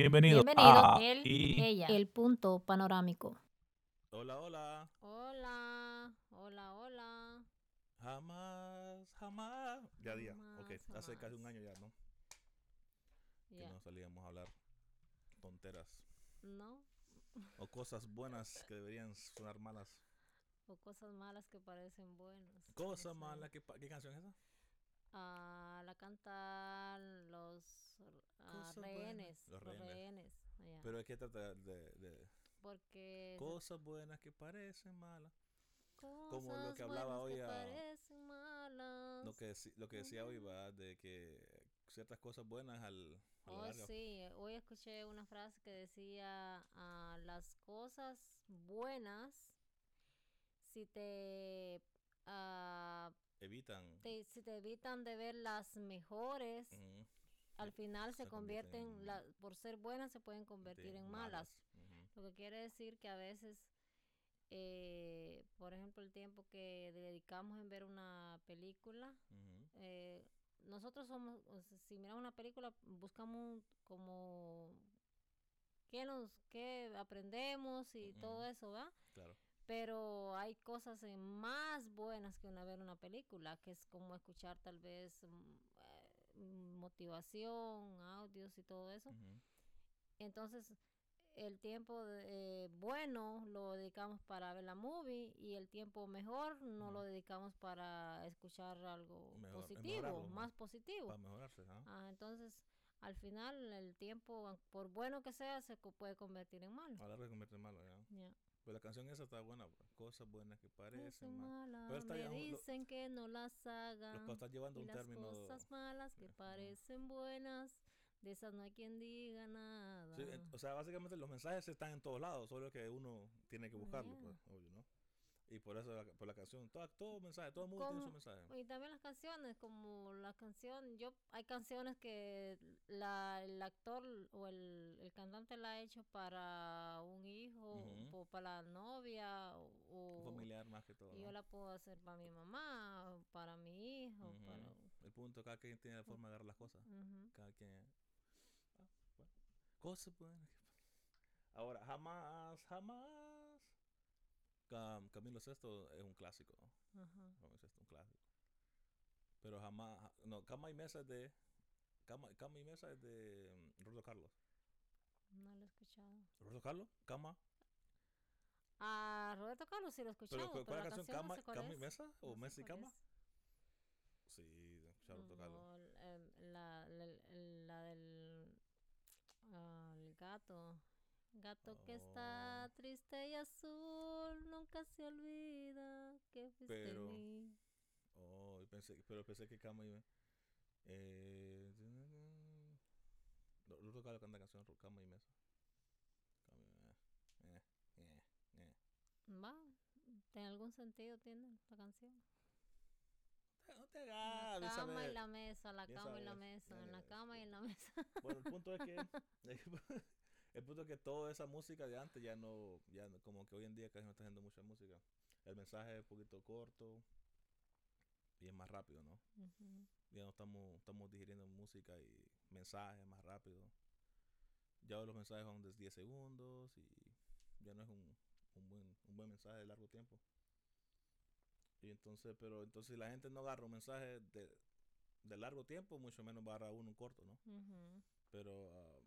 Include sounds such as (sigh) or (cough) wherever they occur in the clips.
Bienvenido. Bienvenido, a él, y- ella, el punto panorámico. Hola, hola. Hola, hola, hola. Jamás, jamás. Ya día. Ok, Jamás, hace casi un año ya, ¿no? Que no salíamos a hablar tonteras ¿No? o cosas buenas que deberían sonar malas. O cosas malas que parecen buenas. Cosa Eso. mala. ¿Qué, canción es esa? Ah, la cantan los ah, buenas. rehenes. Los Los rehenes. Pero es que trata de, de Porque. cosas buenas que parecen malas. cosas como lo que hablaba hoy que a- parecen malas. Lo que, lo que decía hoy va de que ciertas cosas buenas al, a Oh, larga- sí, hoy escuché una frase que decía, ah, las cosas buenas, si te, ah, evitan. te- si te evitan de ver las mejores, ujú, al final se, se convierten convierten, en- la- por ser buenas se pueden convertir de en malas. Lo que quiere decir que a veces, eh, por ejemplo, el tiempo que dedicamos en ver una película, eh, nosotros somos, si miramos una película, buscamos como qué nos, qué aprendemos y todo eso, ¿va? Claro. Pero hay cosas más buenas que una ver una película, que es como escuchar tal vez mm, motivación, audios y todo eso. Entonces, el tiempo de- eh, bueno lo dedicamos para ver la movie y el tiempo mejor no lo dedicamos para escuchar algo Mejor- positivo, más positivo. Para mejorarse. Ah, entonces, al final, el tiempo, por bueno que sea, se co- puede convertir en malo. A la larga se convierte en malo, ¿ya? Ya. Pero la canción esa está buena, pues. cosas buenas que parecen malas. Pero está me ya un- lo- dicen que no las haga. Los que están llevando Y un las término. cosas malas que parecen buenas, de esas no hay quien diga nada. Sí, en- o sea, básicamente los mensajes están en todos lados, solo que uno tiene que buscarlo, Yeah. pues, obvio, ¿no? Y por eso, la, por la canción, todo, todo mensaje, todo el mundo tiene su mensaje. Y también las canciones, como la canción, yo hay canciones que la, el actor o el, el cantante la ha hecho para un hijo Ujú. o para la novia o, Un familiar más que todo. y yo ¿no? la puedo hacer para mi mamá, o para mi hijo, Ujú. para... El punto, cada quien tiene la forma de agarrar las cosas. Ujú. Cada quien. Ah, bueno. Cosas buenas. Ahora, jamás, jamás. Cam- Camilo Sesto es un clásico. ¿no? Ajá. Camilo Sesto un clásico. Pero jamás. ja- No, Cama y Mesa es de. Cama, Cama y Mesa es de mm, Roberto Carlos. No lo he escuchado. ¿Roberto Carlos? Cama. A Roberto Carlos sí lo he escuchado, ¿Pero pero, cuál la canción? ¿Cama, no sé Cama y es. Mesa? ¿O No Mesa y Cama? es. Sí, Roberto Carlos. No, el- la, la, la del ah, el gato. Gato que está Oh. triste y azul, nunca se olvida que fuiste Pero- mí. Oh, pensé, pero pensé que Cama y eh, Roberto Carlos canta canción Ro- Cama y Mesa. Cama y- eh, eh, eh, eh. Va, ¿en algún sentido tiene la canción? No te hagas, la cama y la mesa, la cama y la mesa, en la cama y en la mesa. Bueno, el punto es que (laughs) (laughs) el punto es que toda esa música de antes ya no, ya no- como que hoy en día casi no está haciendo mucha música. El mensaje es un poquito corto y es más rápido, ¿no? Ujú. Ya no estamos, estamos digiriendo música y mensajes más rápido. Ya los mensajes son de 10 segundos y ya no es un, un buen, un buen mensaje de largo tiempo. Y entonces, pero entonces si la gente no agarra un mensaje de, de largo tiempo, mucho menos va a agarrar uno corto, ¿no? Pero ah,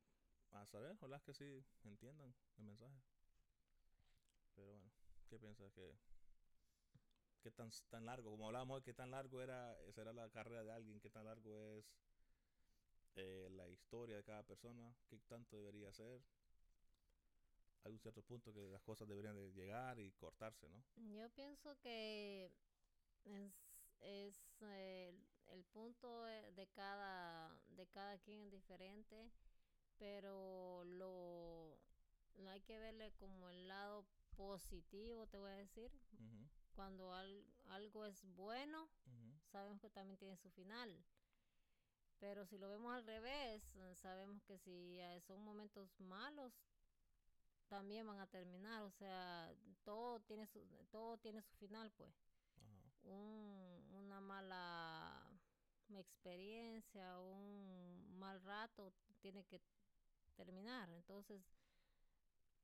a saber, ojalá que sí entiendan el mensaje. Pero bueno, ¿qué piensas que qué tan tan largo, como hablábamos hoy, qué tan largo era será la carrera de alguien, qué tan largo es eh, la historia de cada persona, qué tanto debería ser? Hay un cierto punto que las cosas deberían de llegar y cortarse, ¿no? Yo pienso que es, es eh, el punto de de cada, de cada quien es diferente, pero lo, lo hay que verle como el lado positivo, te voy a decir. Cuando al- algo es bueno, sabemos que también tiene su final. Pero si lo vemos al revés, eh, sabemos que si eh, son momentos malos, también van a terminar. O sea, todo tiene su, todo tiene su final, pues. ajá, Un, una mala experiencia, un mal rato, tiene que terminar. Entonces,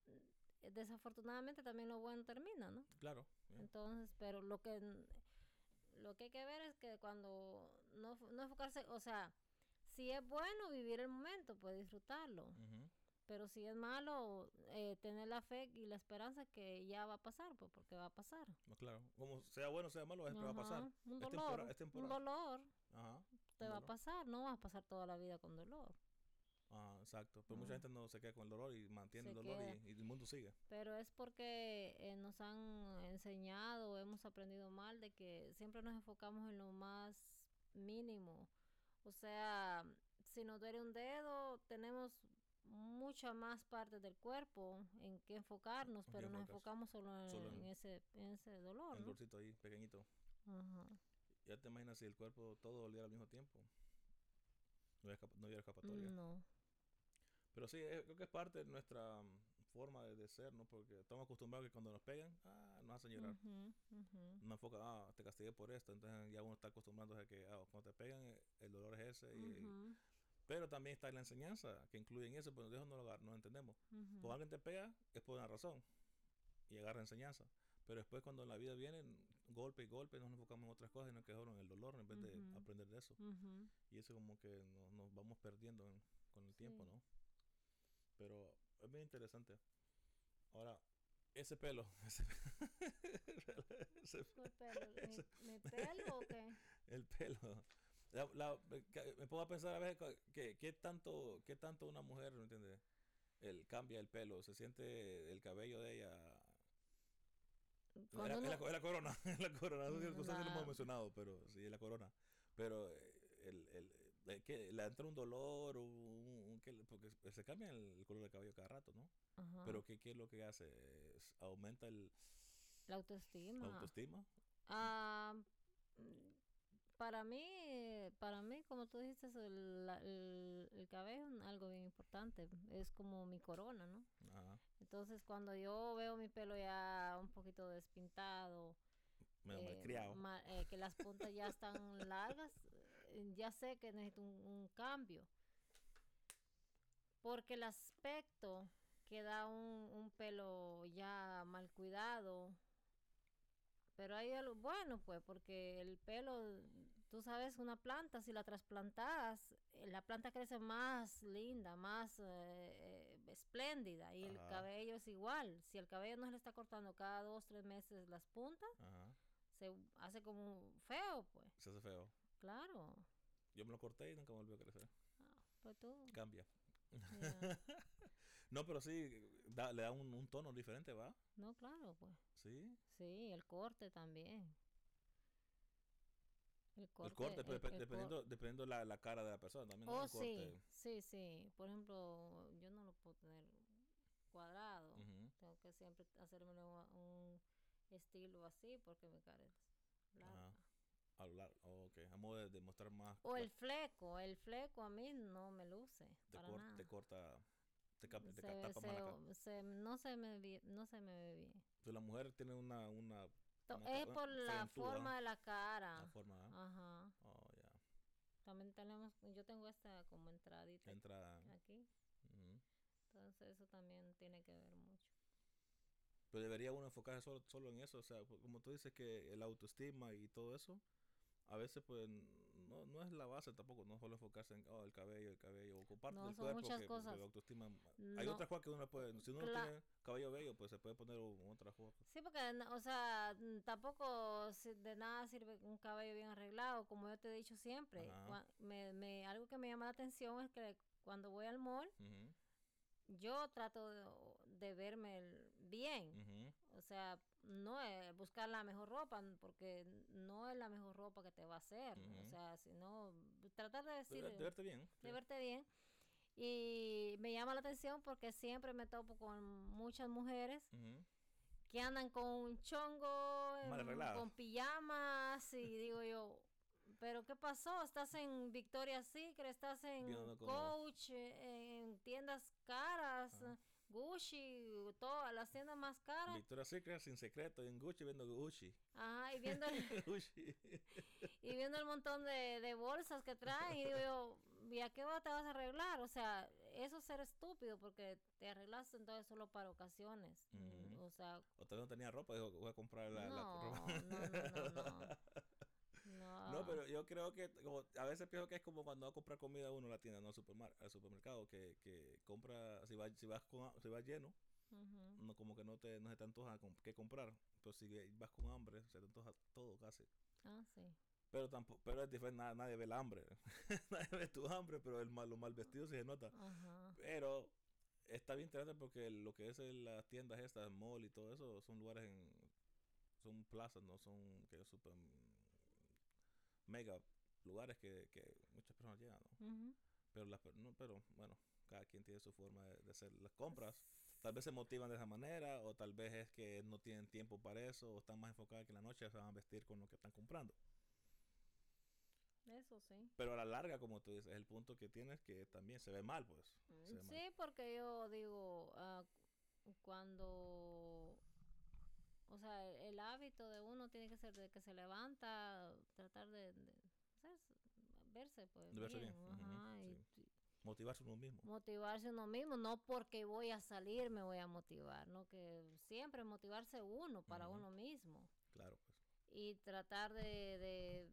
mm, desafortunadamente también lo bueno termina, ¿no? Claro. yeah. Entonces, pero lo que lo que hay que ver es que cuando no, no enfocarse, o sea, si es bueno vivir el momento, pues disfrutarlo. Pero si es malo, eh, tener la fe y la esperanza que ya va a pasar, pues porque va a pasar. No, claro. Como sea bueno o sea malo, es, va a pasar. Ajá, Un Es dolor, tempora- es un temporal. dolor Ajá. te un va a pasar, no vas a pasar toda la vida con dolor. Ajá, exacto. Pero mucha Ah. gente no se queda con el dolor y mantiene Se el dolor y, y el mundo sigue. Pero es porque eh, nos han enseñado, hemos aprendido mal de que siempre nos enfocamos en lo más mínimo. O sea, si nos duele un dedo, tenemos muchas más partes del cuerpo en que enfocarnos, pero nos enfocamos solo en, Solo en- en ese, en ese dolor. El ¿no? dolorcito ahí, pequeñito. Ajá. Ya te imaginas si el cuerpo todo doliera al mismo tiempo. No escapa- no había escapatoria. No. Pero sí, eh, creo que es parte de nuestra mm, forma de, de ser, ¿no? Porque estamos acostumbrados que cuando nos pegan, ah, nos hacen llorar. Ujú, No enfoca, ah, te castigué por esto. Entonces ya uno está acostumbrado a que ah, cuando te pegan, eh, el dolor es ese. y- pero también está la enseñanza que incluye en eso, pero de eso no lo, no entendemos. Cuando alguien te pega, es por una razón y agarra enseñanza. Pero después, cuando la vida viene, golpe y golpe, nos enfocamos en otras cosas y nos quedamos en el dolor en vez de aprender de eso. Y eso, como que no- nos vamos perdiendo en- con el tiempo. ¿no? Pero es bien interesante. Ahora, ese pelo, ese, (laughs) ese- ¿Cuál pelo? ¿Mi, (laughs) mi pelo o qué? (laughs) el pelo. La- la- me a pensar a veces que, qué tanto, qué tanto una mujer, ¿me entiendes? El, cambia el pelo, se siente el cabello de ella. La, es la es la corona, es la corona. No sé no sé si lo hemos mencionado, pero sí, es la corona. Pero eh, el, el, eh, que le entra un dolor, un, que porque se cambia el, color del cabello cada rato, ¿no? Ajá. Pero ¿qué, ¿qué es lo que hace? Es- aumenta el, la autoestima. la autoestima. Ah, para mí, para mí, como tú dijiste, el, el, el cabello es algo bien importante. Es como mi corona, ¿no? Ajá. Entonces, cuando yo veo mi pelo ya un poquito despintado, Medio eh, eh, que las puntas ya están (laughs) largas, eh, ya sé que necesito un, un cambio. Porque el aspecto que da un, un pelo ya mal cuidado, pero hay algo bueno, pues, porque el pelo, tú sabes, una planta, si la trasplantas, eh, la planta crece más linda, más eh, eh, espléndida, y el cabello es igual. Si el cabello no se le está cortando cada dos, tres meses las puntas, Ajá. se hace como feo, pues. Se hace feo. Claro. Yo me lo corté y nunca volvió a crecer. Ah, pues tú. Cambia. (laughs) No, pero sí, da- le da un, un tono diferente, ¿va? No, claro, pues. Sí. Sí, el corte también. El corte. el corte, pero el- depe- el cor- dependiendo, dependiendo la, la cara de la persona también. Oh, corte. sí, sí, sí. Por ejemplo, yo no lo puedo tener cuadrado. Tengo que siempre hacerme un estilo así porque mi cara es larga. A lo largo. Ok. A modo de, de mostrar más. O el fleco, el fleco a mí no me luce te, para cor- nada. te corta. Te, cap- te Se más la se- no se me vi- no se me ve bien. Entonces, la mujer tiene una. una, es una por la forma de la cara. La forma. ¿ah? Ajá. Oh, ya. También tenemos, yo tengo esta como entradita Entra. aquí. ujú. Entonces eso también tiene que ver mucho. Pero debería uno enfocarse solo, solo en eso. O sea, como tú dices que el autoestima y todo eso, a veces pues no, no es la base tampoco, no solo enfocarse en oh, el cabello, el cabello, o parte No, del son cuerpo muchas que cosas. pues, la autoestima. Hay otras cosas que uno puede, si uno no Cla- tiene cabello bello, pues se puede poner u- otras cosas. Sí, porque, o sea, tampoco de nada sirve un cabello bien arreglado, como yo te he dicho siempre. Me, me, algo que me llama la atención es que cuando voy al mall, yo trato de, de verme bien. O sea, no es buscar la mejor ropa, porque no es la mejor ropa que te va a hacer. O sea, sino tratar de De, decir, de verte bien. de verte bien. Y me llama la atención porque siempre me topo con muchas mujeres que andan con un chongo, con pijamas y digo yo, pero ¿qué pasó? ¿Estás en Victoria's Secret? ¿Estás en Coach? eh, ¿En tiendas caras? Gucci? Todas las tiendas más caras. Victoria's Secret sin secreto, en Gucci viendo Gucci. Ajá, y viendo el, (laughs) Gucci. (laughs) y viendo el montón de, de bolsas que traen y digo yo, ¿y a qué te vas a arreglar? O sea, eso es ser estúpido porque te arreglaste entonces solo para ocasiones. Mm, Ujú. O sea, Usted no tenía ropa, dijo, voy a comprar la, la no, ropa. no, no, no, no. (laughs) No. No, pero yo creo que como, a veces pienso que es como cuando va a comprar comida uno a la tienda, no al, supermar- al supermercado, que, que compra, si, va, si, vas con, si vas lleno, Ujú. no como que no te, no se te antoja qué comprar. Pero si vas con hambre, se te antoja todo casi. Ah, sí. Pero tampoco, pero es diferente, na- nadie ve el hambre. (laughs) nadie ve tu hambre, pero el mal, lo mal vestido sí se nota. Ajá. Pero está bien interesante porque lo que es el- las tiendas estas, mall y todo eso, son lugares en, son plazas, no son que super mega lugares que, que muchas personas llegan, ¿no? Pero las no, pero bueno, cada quien tiene su forma de, de hacer las compras. Tal vez se motivan de esa manera, o tal vez es que no tienen tiempo para eso, o están más enfocados que en la noche se van a vestir con lo que están comprando. Eso sí. Pero a la larga, como tú dices, el punto que tienes que también se ve mal, pues. mal. Sí, porque yo digo, ah, cuando, o sea, el, el hábito de uno tiene que ser de que se levanta, tratar de, de hacerse- verse pues De verse bien, bien, ujú, ajá, y- sí. Motivarse uno mismo. motivarse uno mismo, no porque voy a salir me voy a motivar, no que siempre motivarse uno para uno mismo Claro, pues. y tratar de, de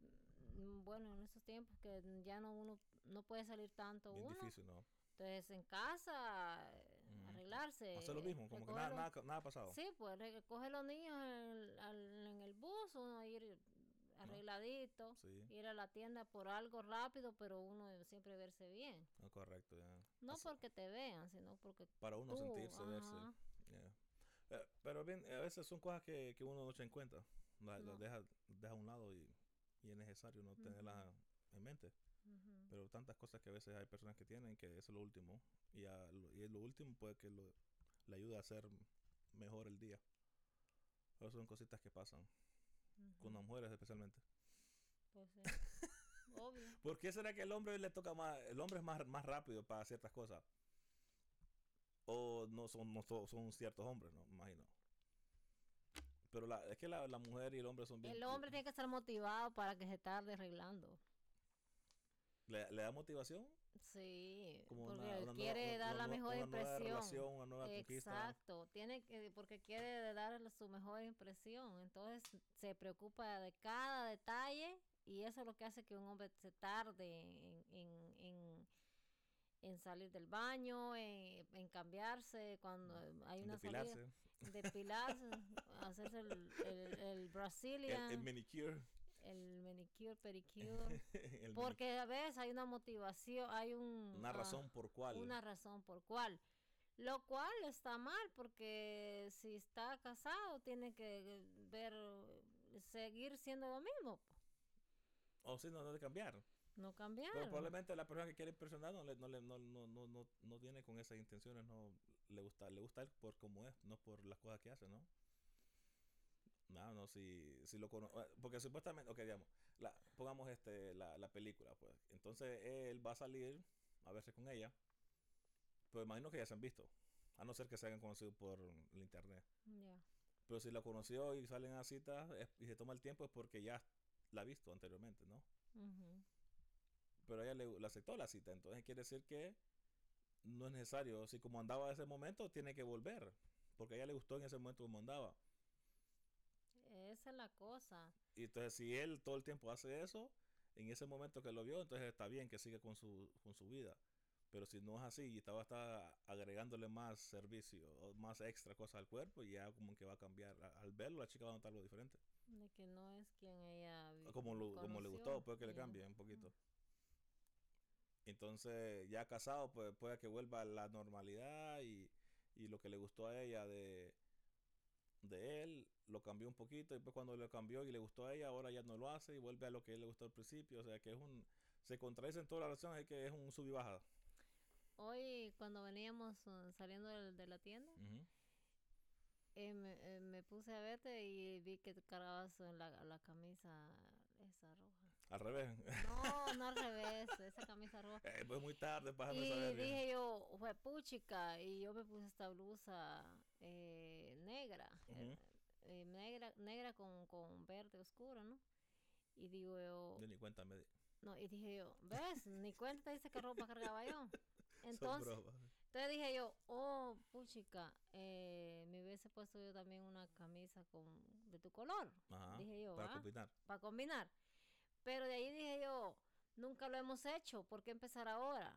mm, bueno, en esos tiempos que ya no uno no puede salir tanto Bien uno, difícil, ¿no? entonces en casa. Arreglarse. Hacer lo mismo, como que nada, recogerlo- nada, nada ha pasado. Sí, pues coge los niños en el, al- en el bus, uno ir arregladito, Sí, ir a la tienda por algo rápido, pero uno siempre verse bien. no, correcto, ya. No Así- porque te vean, sino porque para uno tú, sentirse, verse. ajá. yeah. Eh, pero bien, a veces son cosas que, que uno no echa en cuenta. La- Las No. deja, deja a un lado y, y es necesario no tenerlas en mente. Pero tantas cosas que a veces hay personas que tienen que eso es lo último. Y, a lo, y lo último puede que lo, le ayude a hacer mejor el día. Pero son cositas que pasan. Con las mujeres especialmente. Pues sí. (laughs) Obvio. ¿Por qué será que el hombre le toca más, el hombre es más, más rápido para ciertas cosas? O no son, no son ciertos hombres, no, me imagino. Pero la, es que la, la mujer y el hombre son bien... El hombre tiene que estar motivado para que se tarde arreglando. ¿Le, le da motivación? Sí, Como porque una, él una quiere nueva, dar una la mejor nueva impresión. relación, una nueva conquista. Exacto, tiene que, porque quiere dar su mejor impresión, entonces se preocupa de cada detalle y eso es lo que hace que un hombre se tarde en, en, en, en salir del baño, en, en cambiarse cuando hay una salida, Depilarse. depilarse, hacerse el, el, el (laughs) El, Brazilian, el manicure. El manicure, pedicure, (laughs) el porque a veces hay una motivación, hay un... una ah, razón por cuál. una razón por cual. Lo cual está mal porque si está casado tiene que ver, seguir siendo lo mismo, O si no, no de cambiar. no cambiar. Pero probablemente la persona que quiere impresionar no, le, no, le, no, no, no, no, no tiene con esas intenciones, no le gusta, le gusta él por cómo es, no por las cosas que hace, ¿no? No, no, si, si lo cono porque supuestamente, ok, digamos, la, pongamos este, la, la película, pues, entonces él va a salir a verse con ella, pero imagino que ya se han visto, a no ser que se hayan conocido por el internet. Pero si la conoció y salen a citas y se toma el tiempo es porque ya la ha visto anteriormente, ¿no? Pero ella le, le aceptó la cita. Entonces quiere decir que no es necesario. Si como andaba en ese momento, tiene que volver. Porque a ella le gustó en ese momento como andaba. Esa es la cosa. Y entonces si él todo el tiempo hace eso, en ese momento que lo vio, entonces está bien que siga con su, con su vida. Pero si no es así y estaba hasta agregándole más servicio o más extra cosas al cuerpo, ya como que va a cambiar. Al verlo, la chica va a notar algo diferente. De que no es quien ella vi- Como, lo- como le gustó, puede que le cambie un poquito. Entonces, ya casado, pues puede que vuelva a la normalidad y, y lo que le gustó a ella de, de él, lo cambió un poquito. Y después cuando lo cambió y le gustó a ella, ahora ya no lo hace y vuelve a lo que a él le gustó al principio. O sea, que es un... Se contradice en toda la relación, es que es un sub y baja. Hoy cuando veníamos uh, saliendo de, la tienda, eh, me, eh, me puse a verte y vi que cargabas la, la camisa esa roja. Al revés. No, (laughs) no al revés, esa camisa roja. Eh, pues muy tarde para Y saber bien. dije yo, fue puchica, y yo me puse esta blusa eh, negra, eh, negra, negra con, con verde oscuro, ¿no? Y digo yo, Yo ni cuenta me di. no, y dije yo, ¿ves? Ni cuenta dice qué ropa cargaba yo. (laughs) Entonces, entonces dije yo, oh, puchica, eh, me hubiese puesto yo también una camisa con de tu color, Ajá, dije yo, para ¿ah? combinar. para combinar. Pero de ahí dije yo, nunca lo hemos hecho, ¿por qué empezar ahora?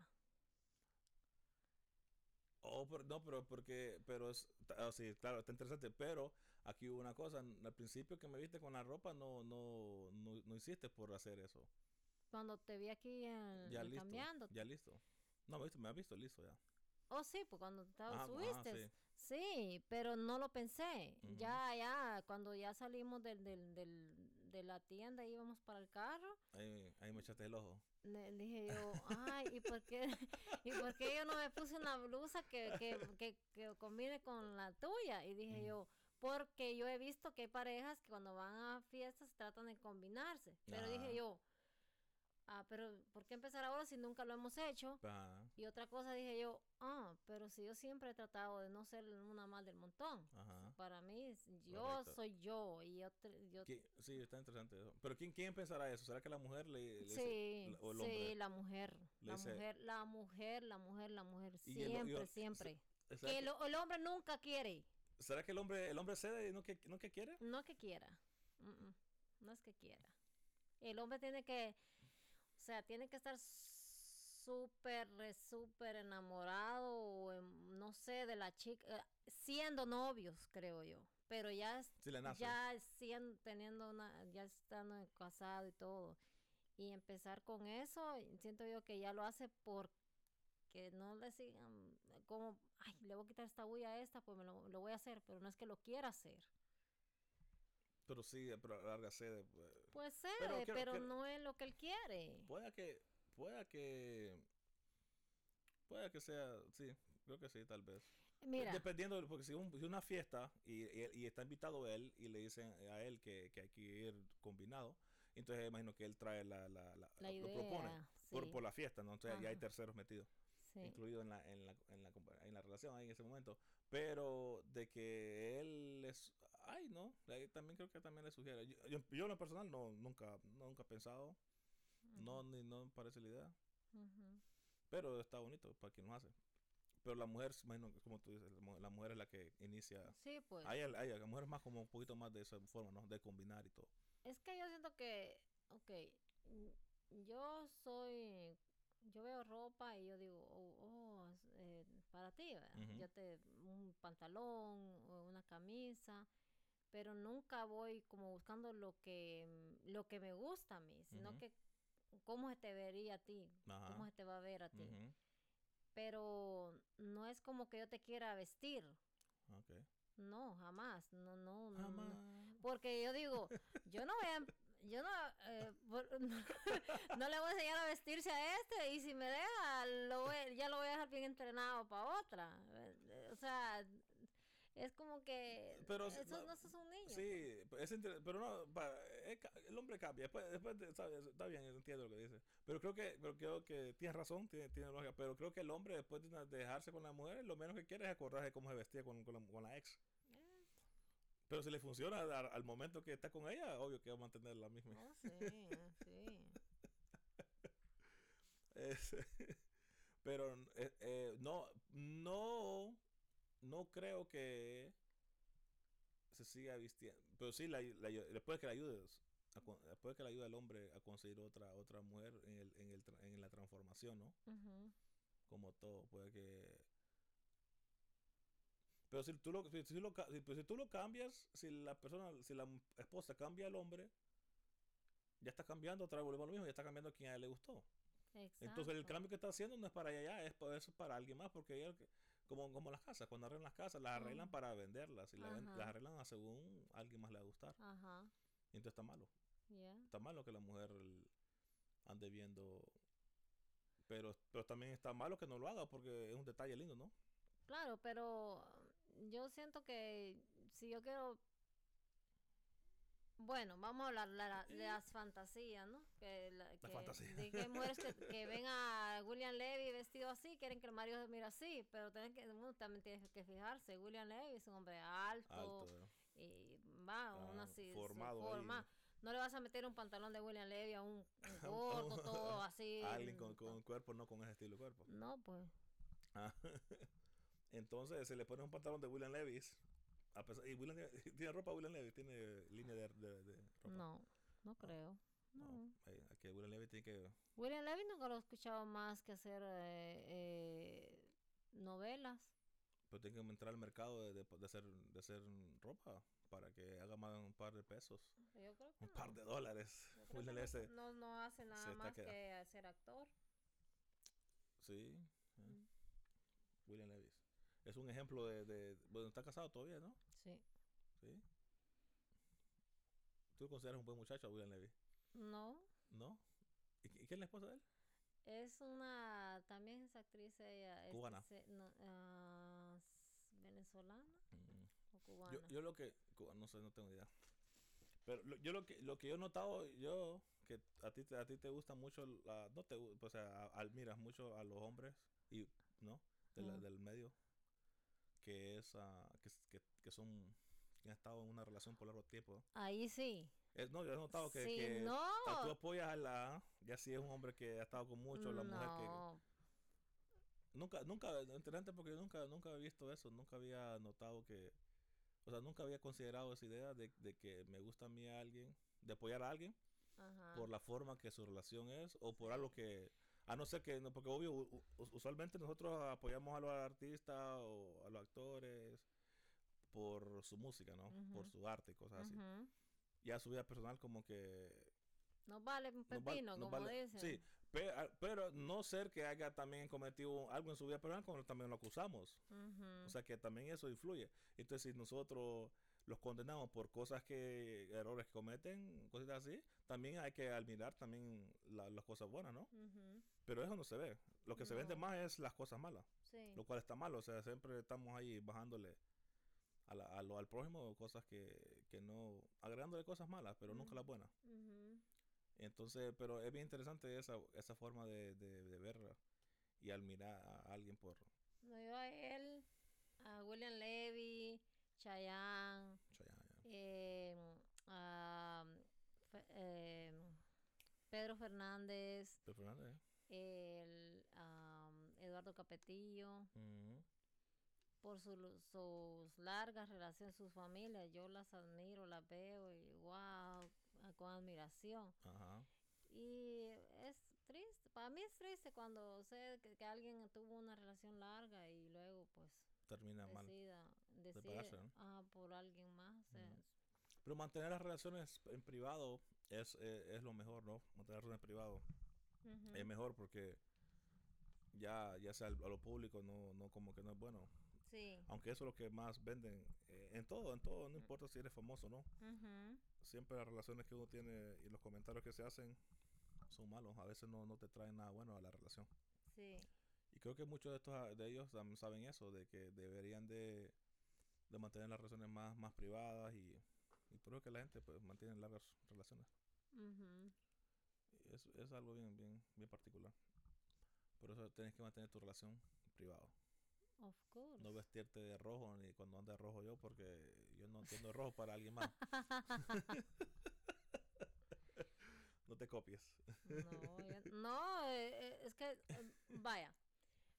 Oh, pero, no, pero porque, pero es, sí, claro, está interesante, pero aquí hubo una cosa, al principio que me viste con la ropa, no, no, no, no hiciste por hacer eso. Cuando te vi aquí en, Ya listo, cambiando. ya listo. No, me, me has visto listo ya. Oh, sí, pues cuando te Ajá, ajá, subiste. sí. Sí, pero no lo pensé. Ya, ya, cuando ya salimos del, del, del, de la tienda y íbamos para el carro, Ahí, ahí me echaste el ojo. le dije yo, ay, ¿y por qué, (laughs) ¿y por qué yo no me puse una blusa que, que, que, que combine con la tuya? Y dije yo, porque yo he visto que hay parejas que cuando van a fiestas tratan de combinarse. Pero dije yo, ah, pero ¿por qué empezar ahora si nunca lo hemos hecho? Y otra cosa dije yo, ah, pero si yo siempre he tratado de no ser una más del montón. ajá. Para mí, yo Correcto. soy yo y yo, tre- yo ¿Qui- Sí, está interesante eso. Pero ¿quién, quién pensará eso? ¿Será que la mujer le, le dice- sí, o el sí, la mujer, la dice- mujer, la mujer, la mujer, la mujer, el- siempre, siempre. ¿Será Que que, el, el hombre nunca quiere, será que el hombre el hombre cede y no que, no que quiere? no que quiera, mm, mm, no es que quiera. El hombre tiene que, o sea, tiene que estar súper, súper enamorado o em, no sé, de la chica, eh, siendo novios, creo yo. Pero ya Si ya siendo, teniendo una, ya estando casado y todo, y empezar con eso, siento yo que ya lo hace porque no le sigan como, ay, le voy a quitar esta bulla a esta, pues me lo, lo voy a hacer, pero no es que lo quiera hacer. Pero sí, pero a la larga cede. pues. Pues sé, Pero pero, quiero- no es lo que él quiere. Pueda que, pueda que, pueda que sea, sí, creo que sí, tal vez. Mira, Dependiendo, porque si un- si una fiesta y, y- y está invitado él y le dicen a él que, que hay que ir combinado, entonces imagino que él trae la, la, la- la lo propone idea, por, por la fiesta, ¿no? Entonces ya hay terceros metidos, sí. incluidos en la, en, la, en, la, en la relación ahí en ese momento. Pero de que él es, ay, no, también creo que también le sugiere. Yo, yo, yo en lo personal no, nunca, nunca he pensado, no, ni, no me parece la idea. Pero está bonito para quien lo hace. Pero la mujer, imagino, que como tú dices, la mu- la mujer es la que inicia. Sí, pues. Hay, hay- la mujer es más como un poquito más de esa forma, ¿no? De combinar y todo. Es que yo siento que, ok, yo soy, yo veo ropa y yo digo, oh, oh, eh, para ti. Yo te, un pantalón una camisa, pero nunca voy como buscando lo que, mm, lo que me gusta a mí, sino que cómo se te vería a ti, Ajá. cómo se te va a ver a ti. Pero no es como que yo te quiera vestir, no, jamás, no, no, no. Porque yo digo, yo no voy a, yo no, eh, por- (laughs) no le voy a enseñar a vestirse a este y si me deja, lo voy- ya lo voy a dejar bien entrenado para otra. O sea, es como que Pero, esos no, sos un niño. Sí, es inter- pero no, pa- eh, ca- el hombre cambia. Después, después de- ¿sabes? está bien, entiendo lo que dice. Pero creo que, pero creo que tienes razón, tiene, tiene lógica. Pero creo que el hombre, después de dejarse con la mujer, lo menos que quiere es acordarse cómo se vestía con, con, la, con la ex. Pero si le funciona al, al momento que está con ella, obvio que va a mantener la misma. oh, sí, sí. (laughs) Es- pero eh, eh, no, no, no creo que se siga vistiendo. Pero sí, la, la- después que le ayudes, después que le ayude al hombre a conseguir otra otra mujer en, el, en, el, en la transformación, ¿no? Como todo, puede que... Pero si tú lo, si, si lo si- pues si tú lo cambias, si la persona, si la esposa cambia al hombre, ya está cambiando, otra vez volvemos a lo mismo, ya está cambiando a quien a él le gustó. Entonces el cambio que está haciendo no es para ella ya, es para, eso es para alguien más, porque ella, como, como las casas, cuando arreglan las casas, las arreglan para venderlas y la ven- Ajá. las arreglan a según a alguien más le va a gustar. Ajá, Y entonces está malo. Está malo que la mujer ande viendo. Pero, pero también está malo que no lo haga porque es un detalle lindo, ¿no? Claro, pero yo siento que si yo quiero... Bueno, vamos a hablar la- de las fantasías, ¿no? Que, la, que- fantasía. de que mujeres que, (laughs) que ven a William Levy vestido así, quieren que el marido se mire así, pero tienen que, uno también tienes que fijarse, William Levy es un hombre alto, Alto. y va, Ah, así, su formado forma. No le vas a meter un pantalón de William Levy a un, (laughs) un gordo, todo así. (laughs) Alguien con, con cuerpo, no con ese estilo de cuerpo. No, pues. Ah, Entonces se le pone un pantalón de William Levis. A pesar, y William (laughs) tiene ropa William Levis, tiene línea de, de- de ropa. No, no creo. No, No. aquí William Levis tiene que. William Levy nunca lo he escuchado más que hacer eh, eh, novelas. Pero tiene que entrar al mercado de, de, de hacer, de hacer ropa para que haga más un par de pesos, Yo creo que un par de dólares. (laughs) William Levis, no, se- no, no hace nada más que ser actor. sí, eh, Mm. William Levis. Es un ejemplo de, de. Bueno, está casado todavía, ¿no? Sí. Sí. ¿Tú lo consideras un buen muchacho a William Levy? No, ¿No? ¿Y, y quién es la esposa de él? es una, también es actriz ella. Cubana. no, ah, venezolana o cubana. Yo, yo lo que. No sé, no tengo idea. Pero lo- yo lo que, lo que yo he notado, yo, que a ti, te- a ti te gusta mucho, la, no te, o sea, admiras mucho a los hombres, y ¿no? De la- Mm. del medio, que es, ah, que, que, que son, que han estado en una relación por largo tiempo. Ahí sí. Es, no, yo he notado que, sí, que no. tú apoyas a la, ya si es un hombre que ha estado con mucho, la mujer que. Nunca, nunca, interesante porque yo nunca, nunca había visto eso, nunca había notado que, o sea, nunca había considerado esa idea de, de que me gusta a mí a alguien, de apoyar a alguien Ajá. por la forma que su relación es o por algo que, a no ser que, no, porque obvio, usualmente nosotros apoyamos a los artistas o a los actores por su música, ¿no? Por su arte y cosas así. Ujú. Ya su vida personal como que No vale un pepino, como vale- dicen. Sí, pe- a- pero, no ser que haya también cometido algo en su vida personal como también lo acusamos. O sea que también eso influye. Entonces, si nosotros los condenamos por cosas que, errores que cometen, cosas así, también hay que admirar también la- las cosas buenas, ¿no? Pero eso no se ve. Lo que se vende más es las cosas malas, Sí. lo cual está mal. O sea, siempre estamos ahí bajándole a la- a lo- al prójimo cosas que, que no, agregándole cosas malas, pero nunca las buenas. Entonces, pero es bien interesante esa, esa forma de, de, de ver y admirar a alguien por No, yo a él, a William Levy, Chayanne, Chayanne, eh, Fe- eh, Pedro Fernández, el, am, Eduardo Capetillo, por su, sus largas relaciones, sus familias, yo las admiro, las veo y wow, con admiración. Ajá. Y es triste, para mí es triste cuando sé que, que alguien tuvo una relación larga y luego pues Termina mal. Decide ah, por alguien más. Pero mantener las relaciones en privado es, eh, es lo mejor, ¿no? Mantener las relaciones en privado es mejor porque ya, ya sea a lo público, no, no como que no es bueno. Sí. Aunque eso es lo que más venden eh, en todo, en todo, no importa si eres famoso o no. Siempre las relaciones que uno tiene y los comentarios que se hacen son malos. A veces no, no te traen nada bueno a la relación. Sí. Y creo que muchos de estos de ellos también saben eso, de que deberían de, de mantener las relaciones más, más privadas y, y por eso que la gente pues mantiene largas relaciones. Y Es, es algo bien, bien, bien particular. Por eso tienes que mantener tu relación privado. Of course. No vestirte de rojo ni cuando ande de rojo yo porque yo no entiendo rojo para alguien más. (laughs) no te copies. No, no, eh, eh, es que, eh, vaya,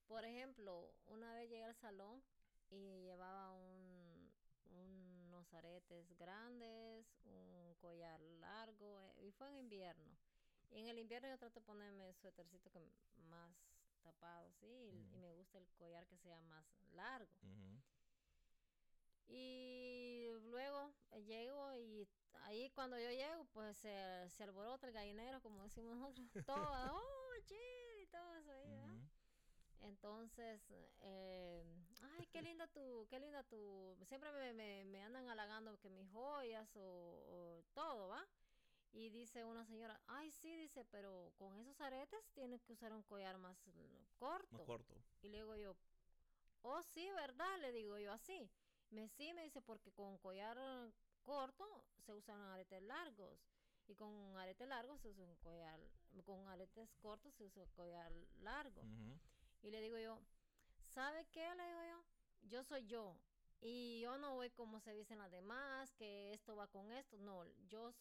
por ejemplo, una vez llegué al salón y llevaba un, unos aretes grandes, un collar largo, eh, y fue en invierno. Y en el invierno yo trato de ponerme suétercito que más tapado, sí, y, me gusta el collar que sea más largo. Y luego eh, llego y ahí cuando yo llego, pues se, se alborota el gallinero, como decimos nosotros, (laughs) todo, oh, chill, y todo eso ahí. Entonces, eh, ay, qué linda tu, qué linda tu, siempre me, me, me andan halagando que mis joyas o, o todo, ¿va? Y dice una señora, ay, sí, dice, pero con esos aretes tienes que usar un collar más eh, corto. Más corto. Y le digo yo, oh, sí, ¿verdad? Le digo yo así. Me sí, me dice, porque con collar corto se usan aretes largos. Y con aretes largos se usa un collar, con aretes cortos se usa un collar largo. Y le digo yo, ¿sabe qué? Le digo yo, yo soy yo. Y yo no voy como se dicen las demás, que esto va con esto. No, yo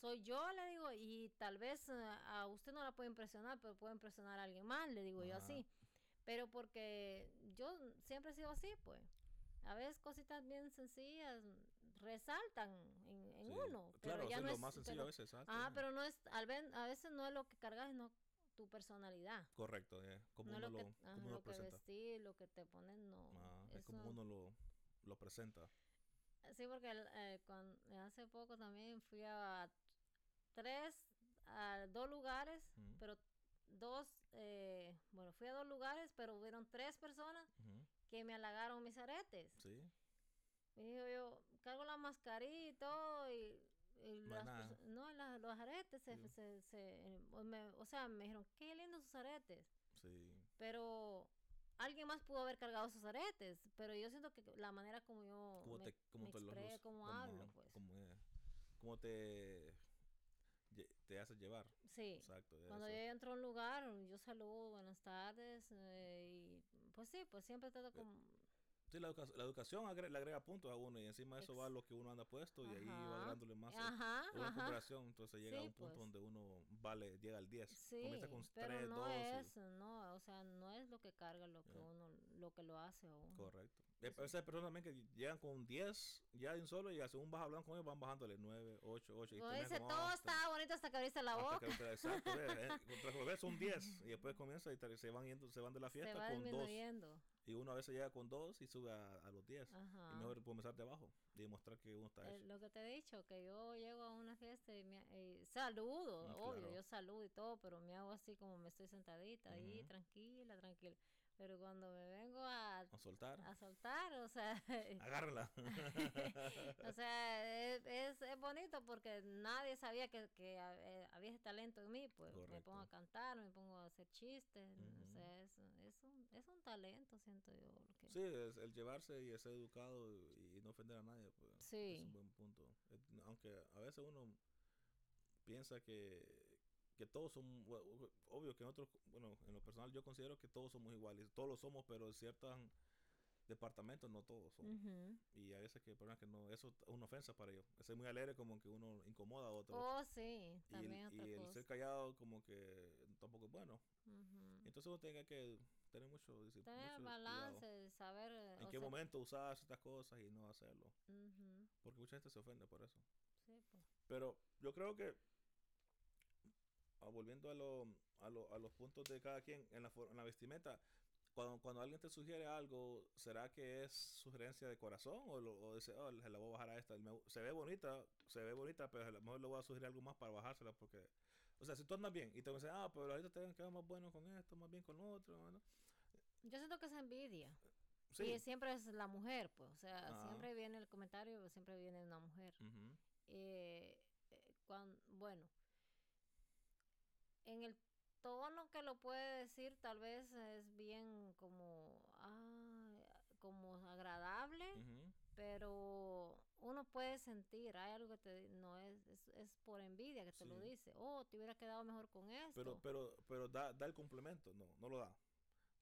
soy yo, le digo, y tal vez eh, a usted no la puede impresionar, pero puede impresionar a alguien más, le digo yo así. Pero porque yo siempre he sido así, pues. A veces cositas bien sencillas resaltan en, en Sí. uno. Pero Claro, ya eso no es lo más sencillo pero- a veces. Ah, pero no es, a veces no es lo que cargas, sino tu personalidad. Correcto. Como no uno lo lo, que, ajá, como uno lo lo que vestir, lo que te ponen, no. Ah, es como uno lo, lo presenta. Sí, porque eh, hace poco también fui a tres, a dos lugares, pero dos, eh, bueno, fui a dos lugares, pero hubieron tres personas que me halagaron mis aretes. Sí. Y digo yo, cargo la mascarilla y todo, y, las nada. perso- no, la- los aretes, se, Sí. se, se- o, me- o sea, me dijeron, qué lindos sus aretes. Sí. Pero alguien más pudo haber cargado sus aretes, pero yo siento que la manera como yo Cómo me, te, me te los- cómo cómo- hablo, pues. eh, cómo te, te haces llevar. Sí. Exacto. Cuando eso. yo entro a un lugar, yo saludo, buenas tardes, eh, y pues sí, pues siempre trato como... Sí, la, educa- la educación agre- le agrega puntos a uno y encima de eso va Ex- lo que uno anda puesto y ahí va Ajá. agregándole más. eh, Ajá, una ajá. cooperación, entonces llega a Sí, un punto pues. donde uno vale, llega al 10. Sí, Comienza con pero 3, no 2. es, no, o sea, no es lo que carga lo que Ya. uno, lo que lo hace a uno. Correcto. Y a Eso. veces hay personas también que llegan con 10 ya de un solo y según vas hablando con ellos van bajándole 9, 8, 8. Como dice, todo está bonito hasta que abriste la boca. que exacto, (laughs) eh, contra los bebés son 10 y después comienza y se van yendo, se van de la Se fiesta va con 2 disminuyendo. Y uno a veces llega con 2 y sube a, a los 10 y Ajá. mejor comenzar de abajo y demostrar que uno está Eh, hecho. lo que te he dicho, que yo llego a una fiesta y, me, y saludo, Mm, obvio, claro. yo saludo y todo, pero me hago así como me estoy sentadita ahí, Ujú. tranquila, tranquila. Pero cuando me vengo a, A soltar, a soltar, o sea, (laughs) agárrala. (laughs) o sea, es, es, es bonito porque nadie sabía que, que eh, había ese talento en mí, pues me pongo a Correcto. cantar, me pongo a hacer chistes, o sea, es, es, un, es un talento, siento yo. lo que- Sí, es el llevarse y ser educado y no ofender a nadie, pues es Sí. un buen punto. Eh, Aunque a veces uno piensa que, que todos son, obvio que nosotros, bueno, en lo personal yo considero que todos somos iguales, todos lo somos, pero en ciertos departamentos no todos son. Y a veces que personas que no, eso es una ofensa para ellos. Ser muy alegre como que uno incomoda a otros. Oh, sí, y el, también otra y el cosa. ser callado como que tampoco es bueno. Entonces uno tiene que tener mucho, disci- Tener mucho balance, cuidado. saber... En qué sea, momento usar ciertas cosas y no hacerlo. Porque mucha gente se ofende por eso. sí, pues. Pero yo creo que, volviendo a, lo, a, lo- a los puntos de cada quien en la, en la vestimenta, cuando, cuando alguien te sugiere algo, ¿será que es sugerencia de corazón? O, lo, o dice, oh, se la voy a bajar a esta. se ve bonita, se ve bonita, pero a lo mejor le voy a sugerir algo más para bajársela porque... O sea, si tú andas bien y te dicen, ah, pero ahorita te queda más bueno con esto, más bien con lo otro, ¿no? Yo siento que es envidia. Sí. Y siempre es la mujer, pues. O sea, Ajá. siempre viene el comentario, siempre viene una mujer. Eh, eh, cuan- bueno, en el tono que lo puede decir, tal vez es bien como, ah, como agradable, pero uno puede sentir, hay algo que te, no es, es, es por envidia que te lo dice, oh, te hubiera quedado mejor con esto. Pero, pero, pero da, da el complemento, no, no lo da.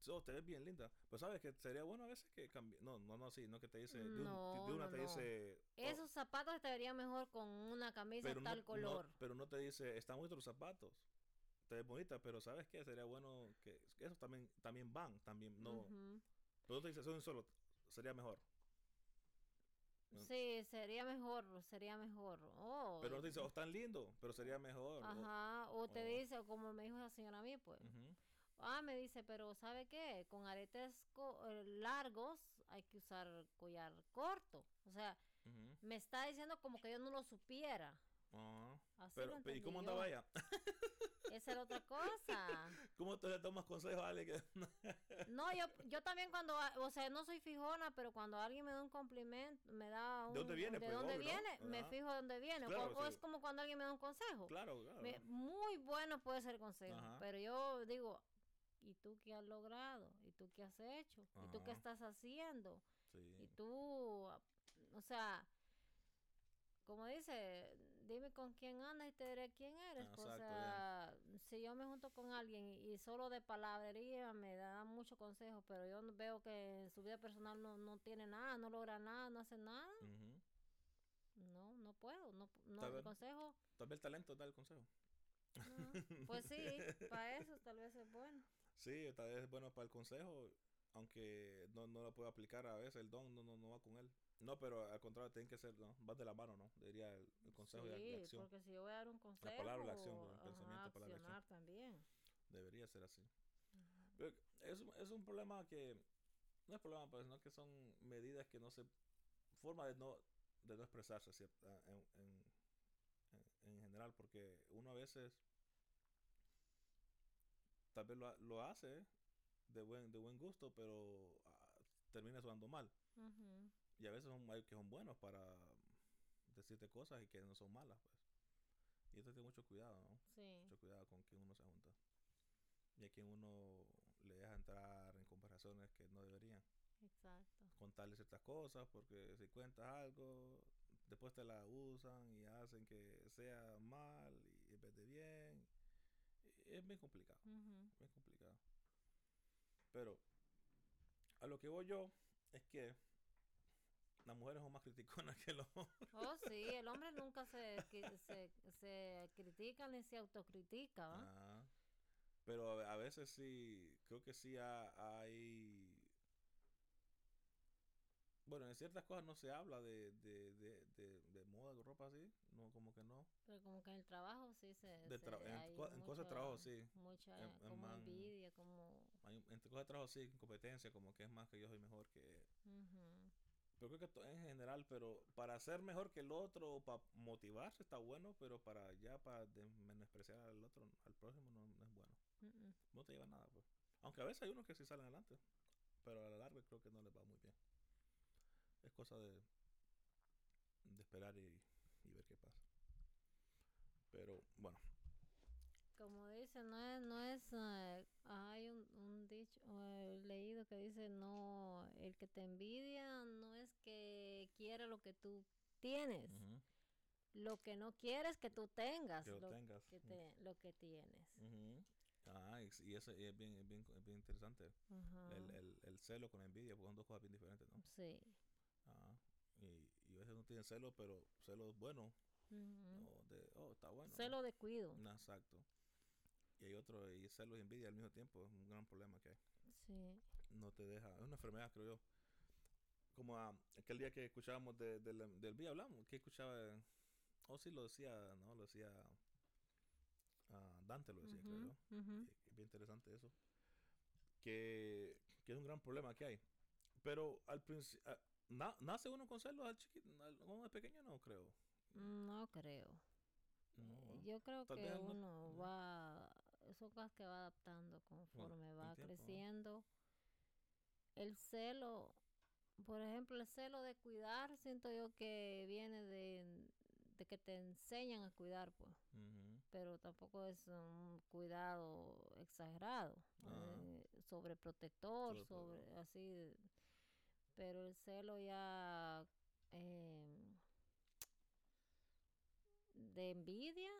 So, te ves bien linda. Pues sabes que sería bueno a veces que cambie. No, no, no, sí, no que te dice. De, un- No, de una no, te no. dice. oh, Esos zapatos te verían mejor con una camisa pero no- tal no- color. pero no te dice, están bonitos los zapatos. Te ves bonita, pero ¿sabes qué? Sería bueno que, que esos también, también van. También, no. Pero no te dice, son solo. Sería mejor. No. Sí, sería mejor, sería mejor. Oh, Pero no te dice, oh, están lindos, pero sería mejor. o- Ajá, o te o- dice, o como me dijo la señora a mí, pues. Ujú. Ah, me dice, pero ¿sabe qué? Con aretes co- eh, largos hay que usar collar corto. O sea, Ujú. me está diciendo como que yo no lo supiera. Así pero, lo ¿y cómo andaba ella? Esa era otra cosa. (laughs) ¿Cómo te le tomas consejos a alguien que (laughs) No, yo, yo también cuando, o sea, no soy fijona, pero cuando alguien me da un complemento, me da un... ¿De dónde viene, ¿De pues, dónde obvio, ¿no? viene? Me Ajá. fijo de dónde viene. Claro, o, o sí. es como cuando alguien me da un consejo. Claro, claro. Me- muy bueno puede ser consejo, Ajá. pero yo digo, ¿y tú qué has logrado? ¿Y tú qué has hecho? ¿Y tú qué Ajá. estás haciendo? Sí. Y tú, o sea, como dice, dime con quién andas y te diré quién eres. Exacto, o sea, si yo me junto con alguien y, solo de palabrería me da mucho consejo, pero yo veo que en su vida personal no, no tiene nada, no logra nada, no hace nada, no, no puedo, no, no Tal el vez- consejo. Tal vez el talento da el consejo. no. Pues sí, (laughs) para eso tal vez es bueno. Sí, tal vez es bueno para el consejo, aunque no, no lo puedo aplicar a veces, el don no, no, no va con él. No, pero al contrario, tienen que ser, ¿no? Vas de la mano, ¿no? Diría el, el consejo la- Sí, acción. porque si yo voy a dar un consejo, palabra y la acción, el ajá, pensamiento, palabra acción. también. Debería ser así. Pero es, un- es un problema que, no es problema, pues, sino que son medidas que no se, forma de no, de no expresarse cierta- en, en, en- en general, porque uno a veces tal vez lo, lo hace de buen, de buen gusto, pero ah, termina sonando mal. Ujú. Y a veces son, hay que son buenos para decirte cosas y que no son malas, pues. Y esto tiene mucho cuidado, ¿no? Sí, mucho cuidado con quién uno se junta y a quién uno le deja entrar en conversaciones que no deberían exacto. contarle ciertas cosas porque si cuentas algo después te la usan y hacen que sea mal y en vez de bien es bien complicado bien complicado pero a lo que voy yo es que las mujeres son más criticonas que los hombres Oh, (laughs) sí, el hombre nunca se, se, se critica ni se autocritica. Ah, pero a, veces sí, creo que sí ha- hay... Bueno, en ciertas cosas no se habla de, de, de, de, de moda, ropa así, no, como que no. Pero como que en el trabajo sí se... De se- tra- en hay co- en cosas de trabajo, sí. Mucha En- en como man- envidia, como... Hay, entre cosas de trabajo sí, competencia, como que es más que yo soy mejor que... ujú. Pero creo que en general, pero para ser mejor que el otro, para motivarse está bueno, pero para ya, para menospreciar al otro, al próximo no, no es bueno. No te lleva nada, pues. Aunque a veces hay unos que sí salen adelante, pero a la larga creo que no les va muy bien. Es cosa de, de esperar y, y ver qué pasa. Pero bueno, Como dice, no es, no es, eh, hay un, un dicho eh, leído que dice, no, el que te envidia no es que quiere lo que tú tienes, lo que no quiere es que tú tengas que lo lo tengas. que, te, lo que tienes. Ujú. Ah, y, y eso es bien, es bien, es bien interesante. El, el celo con la envidia, porque son dos cosas bien diferentes, ¿no? Sí. Y, a veces no tienen celo, pero celo bueno. Ujú. o de, oh, está bueno. ¿no? Celo de cuido. No, exacto. Y hay otro, y celos y envidia al mismo tiempo, es un gran problema que hay. Sí. no te deja, es una enfermedad creo yo. Como a, aquel día que escuchábamos de, del día hablamos, que escuchaba, oh sí lo decía, no, lo decía ah, Dante lo decía, creo yo. Y bien interesante eso. Que, que es un gran problema que hay. Pero al principio, nace uno con celos al chiquito, cuando es pequeño no creo. No creo. No. Yo creo que no- uno no. va, son cosas que va adaptando conforme va creciendo. El celo, por ejemplo, el celo de cuidar, siento yo que viene de, de que te enseñan a cuidar, pues, pero tampoco es un cuidado exagerado, Ah. eh, sobreprotector, Sobre- sobre así, pero el celo ya em, de envidia,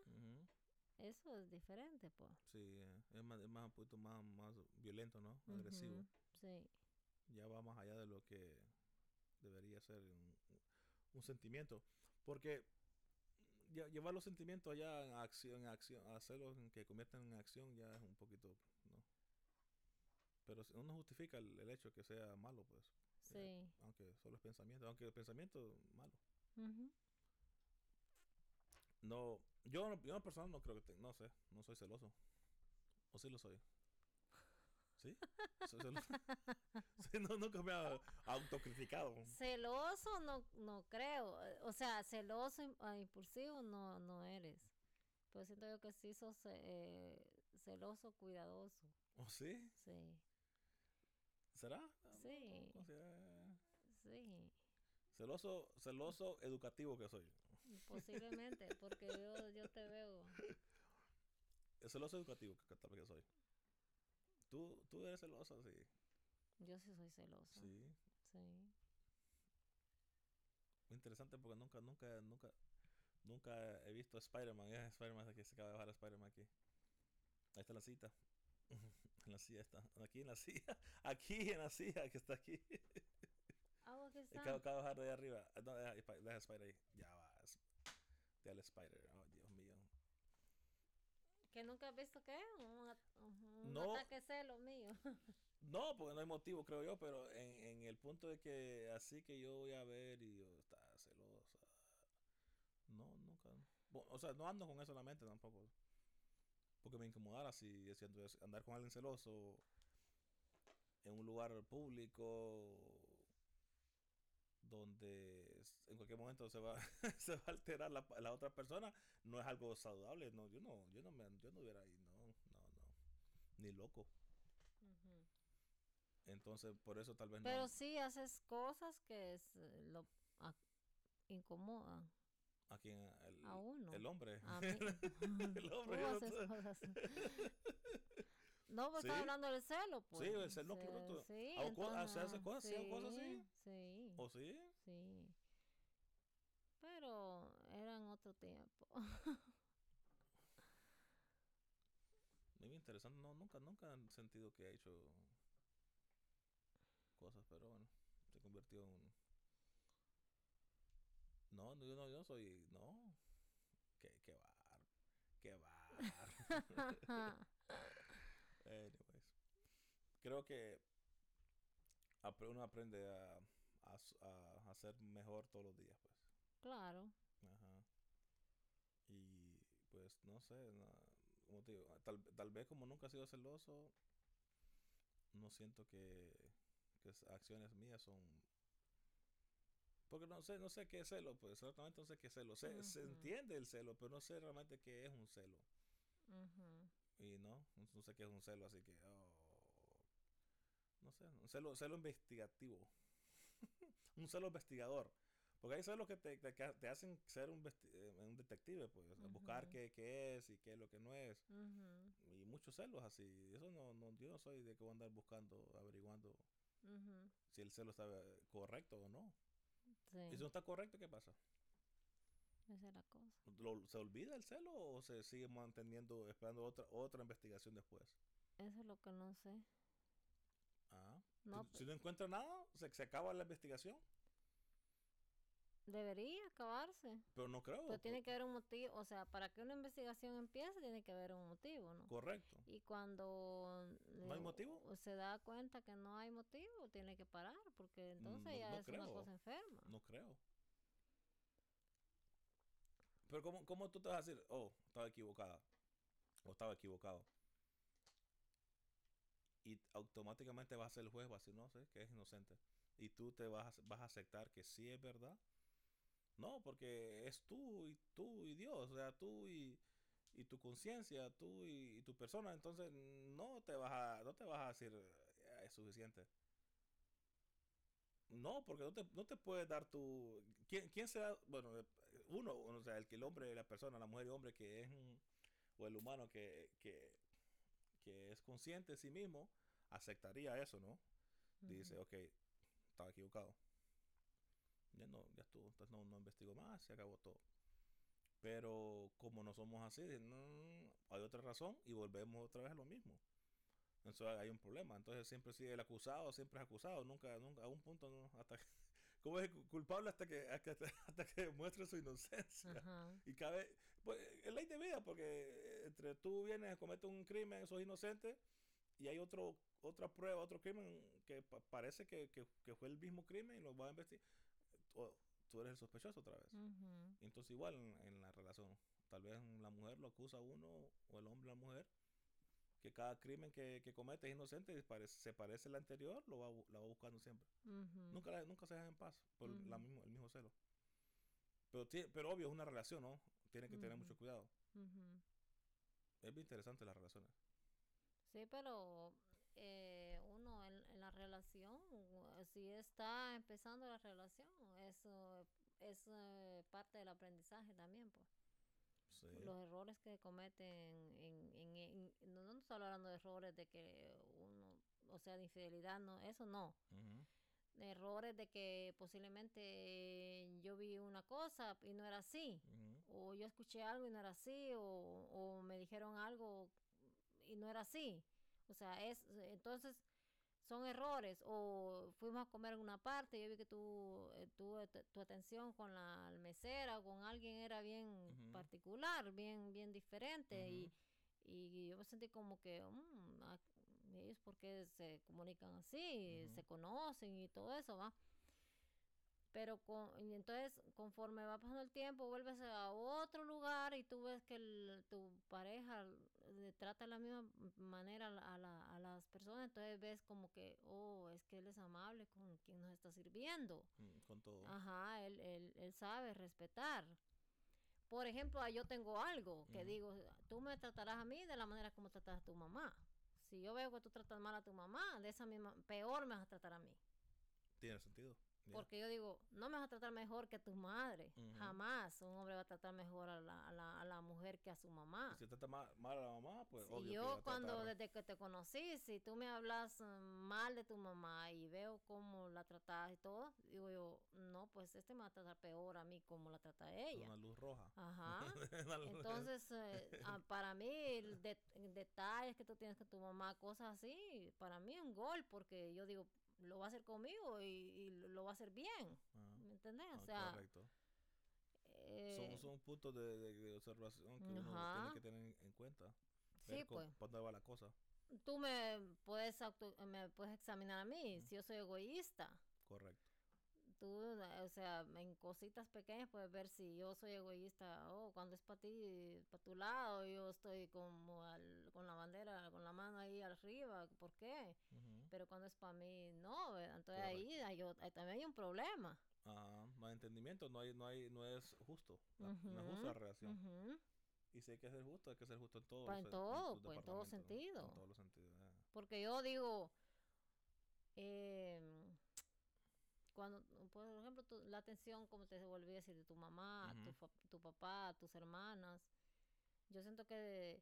eso es diferente, pues. Sí, eh, es más, es más un poquito más, más violento, ¿no? Agresivo. Sí, ya va más allá de lo que debería ser un, un sentimiento. Porque lle- llevar los sentimientos allá en acción, en acción, hacerlos que conviertan en acción ya es un poquito, ¿no? Pero uno justifica el, el hecho de que sea malo, pues, sí. aunque solo es pensamiento, aunque el pensamiento malo. No, yo, yo en personal no creo que, te- no sé, no soy celoso. ¿O sí lo soy? ¿Sí? ¿Soy celoso? (laughs) (laughs) Sí, no, nunca me ha autocriticado. Celoso no, no creo. O sea, celoso, ah, impulsivo no, no eres. Pero siento yo que sí sos eh, celoso, cuidadoso. ¿O sí? Sí, ¿Será? Sí. Sí. Celoso, celoso educativo que soy. Posiblemente, (laughs) porque yo, yo te veo. Celoso educativo que que soy. ¿Tú, tú eres celoso, sí. Yo sí soy celosa. Sí. Sí. Interesante porque nunca, nunca, nunca, nunca he visto Spider-Man. Es Spider-Man que se acaba de bajar Spider-Man aquí. Ahí está la cita. (laughs) en la silla está. Aquí en la silla. (laughs) Aquí en la silla que está aquí. Ah, aquí está. Acabo, acabo de bajar de arriba. Ah, No, deja, deja Spider ahí. Ya vas. Déjale Spider. Oh, Dios mío. ¿Que nunca has visto qué? Un, un No. ataque celo mío. (laughs) No, porque no hay motivo, creo yo, pero en, en el punto de que así que yo voy a ver y yo está celosa. No, nunca. Bo- O sea, no ando con eso en la mente tampoco. Porque me incomodara si, andar con alguien celoso en un lugar público donde en cualquier momento se va, (laughs) se va a alterar la, la otra persona, no es algo saludable. No, yo no, yo no me, yo no hubiera ahí, no, no, no, ni loco. Entonces, por eso tal vez no. Pero sí haces cosas que es, eh, lo a- incomodan ¿A quién? El, a uno. el hombre. A mí. (laughs) El hombre, Tú no haces cosas. (laughs) No, pues Sí. estás hablando del celo, pues. el celo, no, Se- pero tú- Sí, hago entonces, ¿se hace cosas? ¿Sí hago cosas así? Sí, ¿O sí? sí. Pero era en otro tiempo. (laughs) Muy interesante. No, nunca, nunca han sentido que he hecho cosas, pero bueno, se convirtió en. No, no, yo no, yo no soy. No. Qué, qué bar. Qué bar. (laughs) (laughs) Anyways. Creo que uno aprende a, a, a, a ser mejor todos los días, pues. claro. Ajá. Y pues no sé, como te digo, tal, tal vez como nunca he sido celoso, no siento que, que acciones mías son... Porque no sé, no sé qué es celo, pues exactamente no sé qué es celo. Se, se entiende el celo, pero no sé realmente qué es un celo. Y no, no sé qué es un celo, así que... oh, no sé, un celo, celo investigativo. (laughs) un celo investigador. Porque hay celos que te, te, hacen ser un, eh, un detective, pues, buscar qué, qué es y qué es lo que no es. Y muchos celos así. Eso no, no, yo no soy de que voy a andar buscando, averiguando si el celo está eh, correcto o no. Sí, Y si no está correcto, ¿qué pasa? Esa es la cosa. ¿Lo- ¿Se olvida el celo o se sigue manteniendo, esperando otra, otra investigación después? Eso es lo que no sé. Ah. No, si, si no encuentra nada, se, se acaba la investigación. Debería acabarse. Pero no creo. Pero tiene que haber un motivo, o sea, para que una investigación empiece tiene que haber un motivo, ¿no? Correcto. Y cuando ¿No hay eh, motivo? se da cuenta que no hay motivo, tiene que parar, porque entonces no- ya no es una creo. cosa enferma. No creo. Pero ¿cómo, cómo tú te vas a decir, oh, estaba equivocada? O estaba equivocado. Y automáticamente vas a ser el juez, vas a decir, no sé, que es inocente. Y tú te vas, vas a aceptar que sí es verdad. No, porque es tú y tú y Dios, o sea, tú y, y tu conciencia, tú y, y tu persona. Entonces no te vas a, no te vas a decir, "Ya, es suficiente. No, porque no te, no te puedes dar tu... ¿Quién, quién será? Bueno, uno, o sea, el que el hombre, la persona, la mujer y hombre que es... O el humano que, que, que es consciente de sí mismo, aceptaría eso, ¿no? Dice, ok, estaba equivocado. Ya no, ya estuvo, entonces no, no investigo más, se acabó todo. Pero como no somos así, no, hay otra razón y volvemos otra vez a lo mismo. Entonces hay un problema. Entonces siempre sigue el acusado, siempre es acusado, nunca, nunca, a un punto no, hasta como es culpable hasta que, hasta, que- (laughs) hasta que demuestre su inocencia. Ajá. Y cabe, pues es ley de vida, porque entre tú vienes, cometes un crimen, sos inocente, y hay otro, otra prueba, otro crimen que pa- parece que, que, que fue el mismo crimen y lo va a investigar. Tú, tú eres el sospechoso otra vez. Y Entonces igual en, en la relación, tal vez la mujer lo acusa a uno o el hombre a la mujer, que cada crimen que, que comete es inocente y parece- se parece al anterior, lo va, la va buscando siempre. Nunca, la- nunca se dejan en paz por la Ujú. mismo, el mismo celo. Pero, pero obvio, es una relación, ¿no? Tiene que tener mucho cuidado. Es bien interesante las relaciones. Sí, pero eh, uno en, en la relación, u- si está empezando la relación, eso es eh, parte del aprendizaje también, pues. Sí. Los errores que cometen en, en, en- no, no estoy hablando de errores de que uno, o sea, de infidelidad, no, eso no. Errores de que posiblemente yo vi una cosa y no era así. O yo escuché algo y no era así, o, o me dijeron algo y no era así. O sea, es entonces son errores. O fuimos a comer en una parte, yo vi que tu, eh, tu, tu atención con la mesera o con alguien era bien particular, bien, bien diferente. y. Y yo me sentí como que, mm, ah, ellos porque se comunican así, se conocen y todo eso, ¿va? Pero con, y entonces, conforme va pasando el tiempo, vuelves a otro lugar y tú ves que el- tu pareja trata de la misma manera a, la- a la- a las personas, entonces ves como que, oh, es que él es amable con quien nos está sirviendo. Mm, con todo. Ajá, él, él, él sabe respetar. Por ejemplo, ah, yo tengo algo que digo, tú me tratarás a mí de la manera como tratas a tu mamá. Si yo veo que tú tratas mal a tu mamá, de esa misma, peor me vas a tratar a mí. Tiene sentido. Porque yo digo, no me vas a tratar mejor que tu madre. Jamás un hombre va a tratar mejor a la, a la, a la mujer que a su mamá. Y si trata ma- mal a la mamá, pues Si obvio yo cuando tratar- desde que te conocí, si tú me hablas eh, mal de tu mamá y veo cómo la tratas y todo, digo yo, no, pues este me va a tratar peor a mí como la trata ella. Una luz roja. Ajá. (laughs) Luz- Entonces, eh, ah, (laughs) para mí, de- detalles que tú tienes con tu mamá, cosas así, para mí es un gol, porque yo digo, lo va a hacer conmigo y, y lo va a hacer bien. Ah, ¿Me entendés? ah, O sea, correcto. eh, son, son puntos de, de- de observación que uno tiene que tener en cuenta. sí, ver cómo- pues. dónde va la cosa. Tú me puedes, auto- me puedes examinar a mí, si yo soy egoísta. Correcto. Tú, o sea, en cositas pequeñas puedes ver si yo soy egoísta, o cuando es para ti, para tu lado, yo estoy como al- con la bandera, con la mano ahí arriba, ¿por qué? Pero cuando es para mí, no, ¿verdad? entonces ahí, hay o- ahí también hay un problema. Ajá, no hay entendimiento, no hay, no hay, no es justo, la- no es justa la relación. Y si hay que ser justo, hay que ser justo en todo. Pa- en todo, los pues, en todo sentido. En todos los sentidos. eh. Porque yo digo, em, cuando, por ejemplo, tu- la atención, como te volví a decir, de tu mamá, tu, Ujú. fa- tu papá, tus hermanas, yo siento que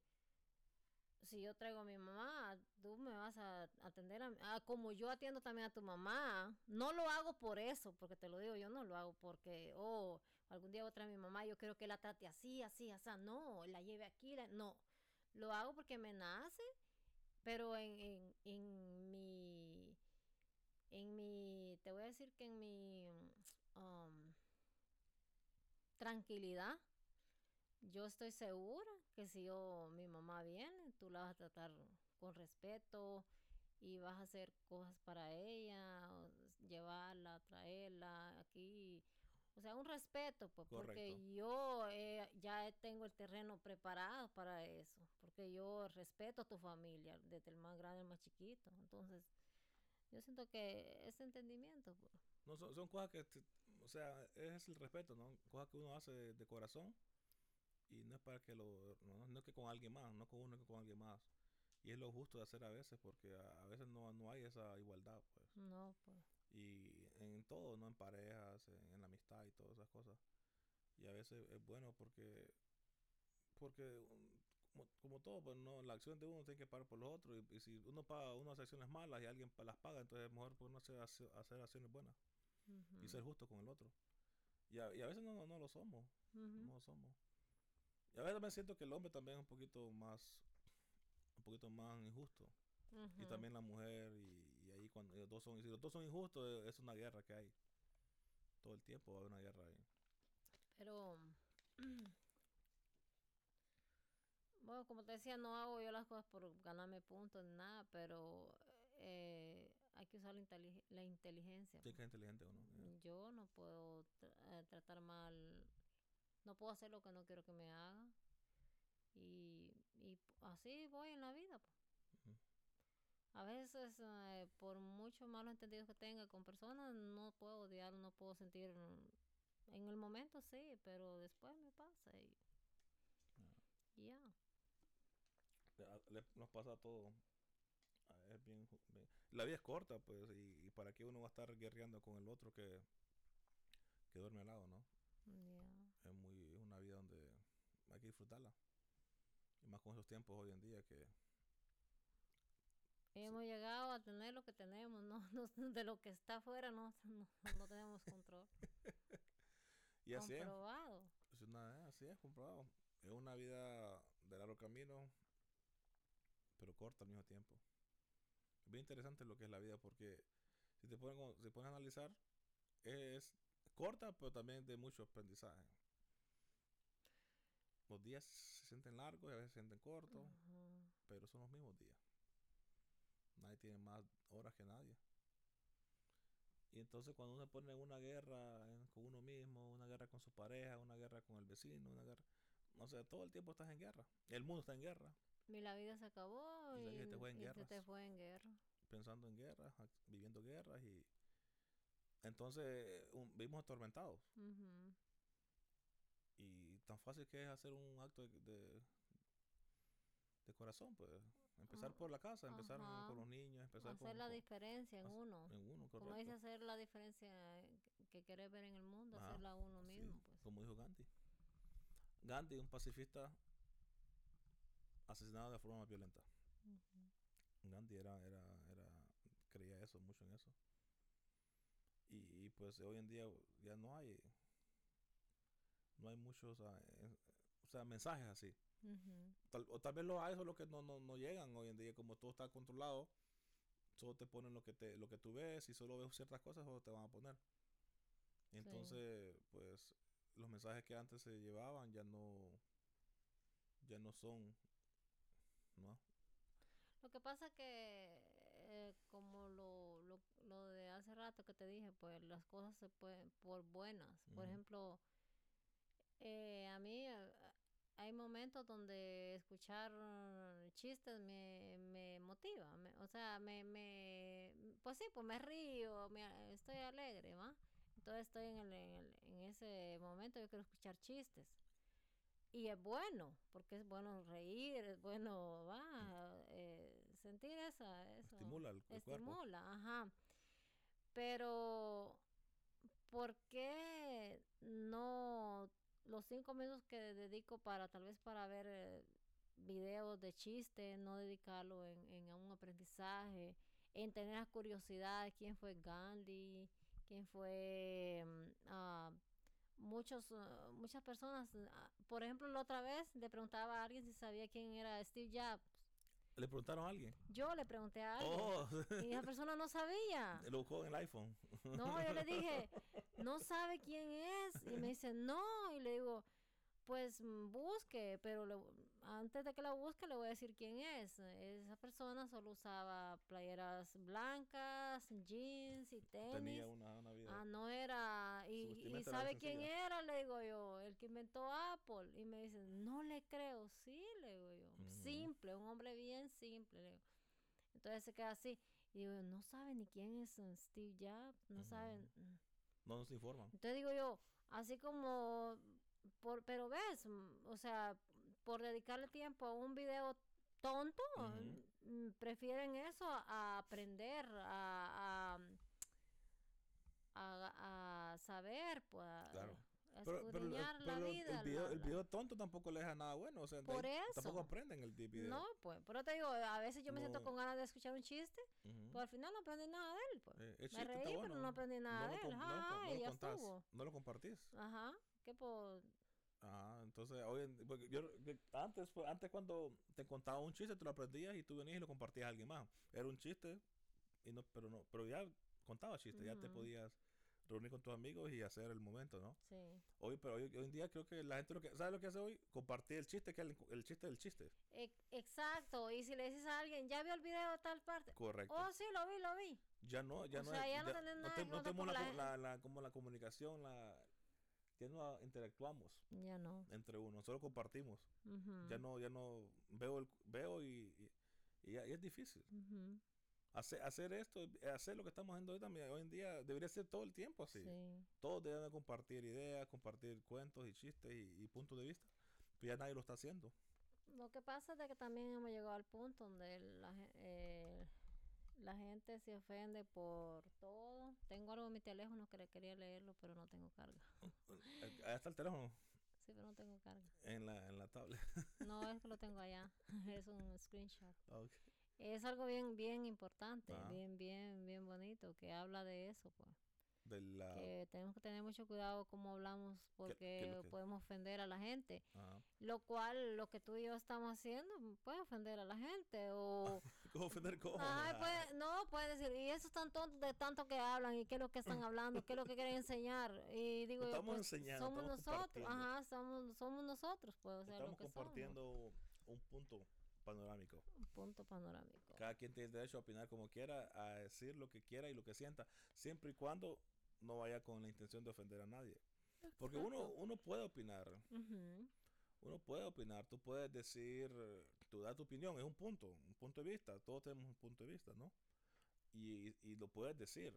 si yo traigo a mi mamá, tú me vas a atender a, a como yo atiendo también a tu mamá. No lo hago por eso, porque te lo digo, yo no lo hago porque, oh, algún día voy a traer a mi mamá, yo quiero que la trate así, así, así. No, la lleve aquí, no. Lo hago porque me nace, pero en, en, en mi, en mi, te voy a decir que en mi um, tranquilidad, yo estoy segura que si yo, mi mamá viene, tú la vas a tratar con respeto y vas a hacer cosas para ella, llevarla, traerla aquí. O sea, un respeto, pues, porque yo eh, ya tengo el terreno preparado para eso, porque yo respeto a tu familia, desde el más grande al más chiquito. Entonces, yo siento que ese entendimiento, pues, No, son, son cosas que, o sea, es el respeto, ¿no? Cosas que uno hace de, de corazón y no es para que lo, no, no es que con alguien más, no con uno que con alguien más. Y es lo justo de hacer a veces porque a, a veces no, no hay esa igualdad, pues. no, pues. Y en todo, ¿no? En parejas, en, en la amistad y todas esas cosas. Y a veces es bueno porque, porque como, como todo, pues no, la acción de uno tiene que pagar por los otros. Y, y si uno paga unas acciones malas y alguien las paga, entonces es mejor pues, uno hacer, hacer acciones buenas y ser justo con el otro. Y a, y a veces no, no lo somos, no lo somos. Y a veces me siento que el hombre también es un poquito más, un poquito más injusto. Y también la mujer, y, y ahí cuando los dos son, si los dos son injustos, eh, es una guerra que hay. Todo el tiempo va a haber una guerra ahí. Pero, (clears throat) bueno, como te decía, no hago yo las cosas por ganarme puntos ni nada, pero eh, hay que usar la, inteli- la inteligencia. Pues. que ser inteligente uno. ya. Yo no puedo tra- eh, tratar mal, no puedo hacer lo que no quiero que me haga. Y, y así voy en la vida. pues. A veces, eh, por muchos malos entendidos que tenga con personas, no puedo odiar, no puedo sentir. mm, En el momento sí, pero después me pasa y y ya. Le- nos pasa a todos. Ah, Es bien, La vida es corta, pues, y, y para qué uno va a estar guerreando con el otro que, que duerme al lado, ¿no? ya. Es muy es una vida donde hay que disfrutarla. Y más con esos tiempos hoy en día que Hemos llegado a tener lo que tenemos, no, (laughs) no de lo que está afuera no, (laughs) no, no tenemos control. (laughs) y así es. Comprobado. Es una, así es, comprobado. Es una vida de largo camino, pero corta al mismo tiempo. Es bien interesante lo que es la vida, porque si te como- si pones a analizar, es corta, pero también de mucho aprendizaje. Los días se sienten largos y a veces se sienten cortos, pero son los mismos días. Nadie tiene más horas que nadie. Y entonces cuando uno se pone en una guerra con uno mismo, una guerra con su pareja, una guerra con el vecino, una guerra... No sé, todo el tiempo estás en guerra. El mundo está en guerra, Y la vida se acabó Y y, te fue en se te fue en guerra. pensando en guerras, viviendo guerras y... Entonces un- vivimos atormentados. Tan fácil que es hacer un acto de, de, de corazón, pues. Empezar Ah, por la casa, empezar ajá. con los niños, empezar Hacer con, la con- diferencia en uno. en uno, Como dice, hacer la diferencia que- que querés ver en el mundo, Ajá, hacerla uno Sí, mismo. Pues. como dijo Gandhi. Gandhi, un pacifista asesinado de forma más violenta. Gandhi era, era, era, creía eso, mucho en eso. Y, y, pues hoy en día ya no hay, no hay muchos, eh, o sea, mensajes así. Tal, o tal vez los hay, solo que no, no, no llegan hoy en día, como todo está controlado, solo te ponen lo que te, lo que tú ves y solo ves ciertas cosas, solo te van a poner. Entonces, pues, los mensajes que antes se llevaban ya no, ya no son, ¿no? Lo que pasa que, eh, como lo, lo, lo de hace rato que te dije, pues las cosas se pueden por buenas. Por ejemplo, eh, a mí hay momentos donde escuchar chistes me, me motiva. me- o sea, me, me, pues sí, pues me río, me, estoy alegre, ¿va? Entonces estoy en, el, en, el- en ese momento, yo quiero escuchar chistes. Y es bueno, porque es bueno reír, es bueno, va, eh, sentir esa, eso. Estimula el, el cuerpo. Estimula, ajá. Pero, ¿por qué no los cinco minutos que dedico para, tal vez para ver eh, videos de chiste, no dedicarlo en, en un aprendizaje, en tener la curiosidad de quién fue Gandhi, quién fue ah, muchos, ah, muchas personas. ah, por ejemplo, la otra vez le preguntaba a alguien si sabía quién era Steve Jobs. ¿Le preguntaron a alguien? Yo le pregunté a alguien Oh, y esa (laughs) persona no sabía. lo buscó en el iPhone. No, yo le dije, no sabe quién es. Y me dice, no. Y le digo, pues mm, busque, pero le- antes de que la busque le voy a decir quién es. Esa persona solo usaba playeras blancas, jeans y tenis. Tenía una, una vida. Ah, no era. Y, y sabe quién era, le digo yo, el que inventó Apple. Y me dice, no le creo, sí, le digo yo. Simple, un hombre bien simple, le digo. Entonces se queda así. Y digo, no sabe ni quién es Steve Jobs, no saben. mm. No nos informan. Entonces digo yo, así como, por, pero ves, mm, o sea, por dedicarle tiempo a un video tonto, mm, prefieren eso a aprender, a, a, a, a saber, pues, Claro. Pero, pero, la pero vida. el, video, el tonto tampoco le deja nada bueno. O sea, Por ahí tampoco eso. aprenden el video. No, pues, pero te digo, a veces yo me siento con ganas de escuchar un chiste, Ujú. pues al final no aprendí nada de él, pues. Eh, me reí, pero no aprendí nada de él. Ajá, no y lo ya contás, estuvo. No lo compartís. Ajá, que por... Ah, entonces hoy en- porque yo antes antes cuando te contaba un chiste tú lo aprendías y tú venías y lo compartías a alguien más. Era un chiste y no pero no pero ya contaba chistes, ya te podías reunir con tus amigos y hacer el momento, ¿no? Sí. Hoy pero hoy, hoy en día creo que la gente lo que ¿sabes lo que hace hoy? Compartir el chiste que es el, el chiste del chiste. E- exacto, y si le dices a alguien, ¿ya vio el video de tal parte? Correcto. Oh, sí, lo vi, lo vi. ya no ya o no sea, ya no tenés nada te- no tenemos la, la com- la- la- como la comunicación la ya no interactuamos Ya no. entre uno, solo compartimos. Ya no ya no veo el veo y, y, y ya- y es difícil hacer hacer esto hacer lo que estamos haciendo hoy también hoy en día debería ser todo el tiempo así Sí. todos deben de compartir ideas compartir cuentos y chistes y, y puntos de vista pero ya nadie lo está haciendo Lo que pasa es de que también hemos llegado al punto donde la, eh, la gente se ofende por todo. Tengo algo en mi teléfono que le quería leerlo, pero no tengo carga. (laughs) Ahí está el teléfono Sí, pero no tengo carga. en la en la tablet No es que lo (laughs) tengo allá, (laughs) es un screenshot. Ok. Es algo bien, bien importante, Ah. bien, bien, bien bonito, que habla de eso, pues. de la que tenemos que tener mucho cuidado cómo hablamos porque lo que- podemos ofender a la gente. ajá. Lo cual, lo que tú y yo estamos haciendo puede ofender a la gente o, (laughs) ofender cómo? Ay, (laughs) pues, no, puede decir, y eso tan tonto de tanto que hablan, y qué es lo que están (laughs) hablando, qué es lo que quieren enseñar. Y digo, No yo, estamos pues, enseñando, somos estamos nosotros, ajá, somos, somos nosotros, pues, o sea, lo Estamos que somos. compartiendo un punto panorámico. Un punto panorámico. Cada quien tiene derecho a opinar como quiera, a decir lo que quiera y lo que sienta, siempre y cuando no vaya con la intención de ofender a nadie. Porque uno, uno puede opinar, uno puede opinar, tú puedes decir, tú das tu opinión, es un punto, un punto de vista, todos tenemos un punto de vista, ¿no? Y, y lo puedes decir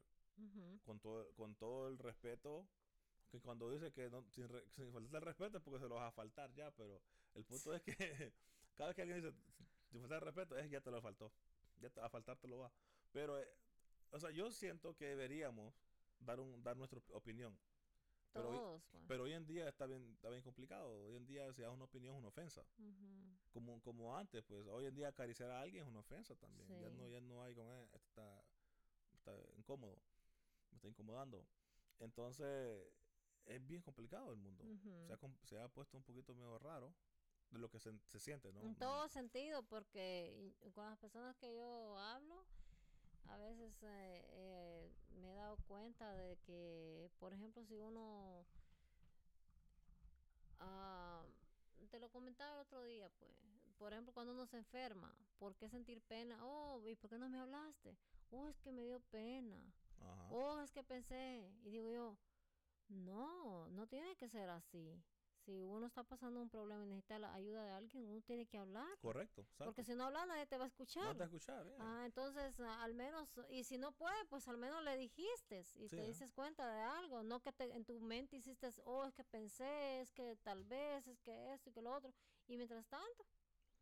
con todo, con todo el respeto, que cuando dice que no, sin, re- sin faltar el respeto es porque se lo vas a faltar ya, pero el punto es que (laughs) cada vez que alguien dice sin faltar el respeto es ya te lo faltó, ya te- a faltar te lo va. Pero, eh, o sea, yo siento que deberíamos dar, un, dar nuestra op- opinión. Pero hoy, Todos, pues. pero hoy en día está bien, está bien complicado. Hoy en día si das una opinión es una ofensa. Como, como antes, pues hoy en día acariciar a alguien es una ofensa también. Ya no, ya no hay como, eh, está, está incómodo, me está incomodando. Entonces, es bien complicado el mundo. ha, se ha puesto un poquito medio raro de lo que se, se siente, ¿no? En todo sentido, porque con las personas que yo hablo, a veces eh, eh, me he dado cuenta de que, por ejemplo, si uno, ah, te lo comentaba el otro día, pues, por ejemplo, cuando uno se enferma, ¿por qué sentir pena? Oh, ¿y por qué no me hablaste? Oh, es que me dio pena. Ajá. Oh, es que pensé. Y digo yo, no, no tiene que ser así. Si uno está pasando un problema y necesita la ayuda de alguien, uno tiene que hablar. Correcto, exacto. Porque si no habla, nadie te va a escuchar. no te va a escuchar, eh. Ah, entonces, ah, al menos, y si no puede, pues al menos le dijiste y Sí, te ¿eh? dices cuenta de algo, no que te, en tu mente hiciste, oh, es que pensé, es que tal vez, es que esto y que lo otro, y mientras tanto,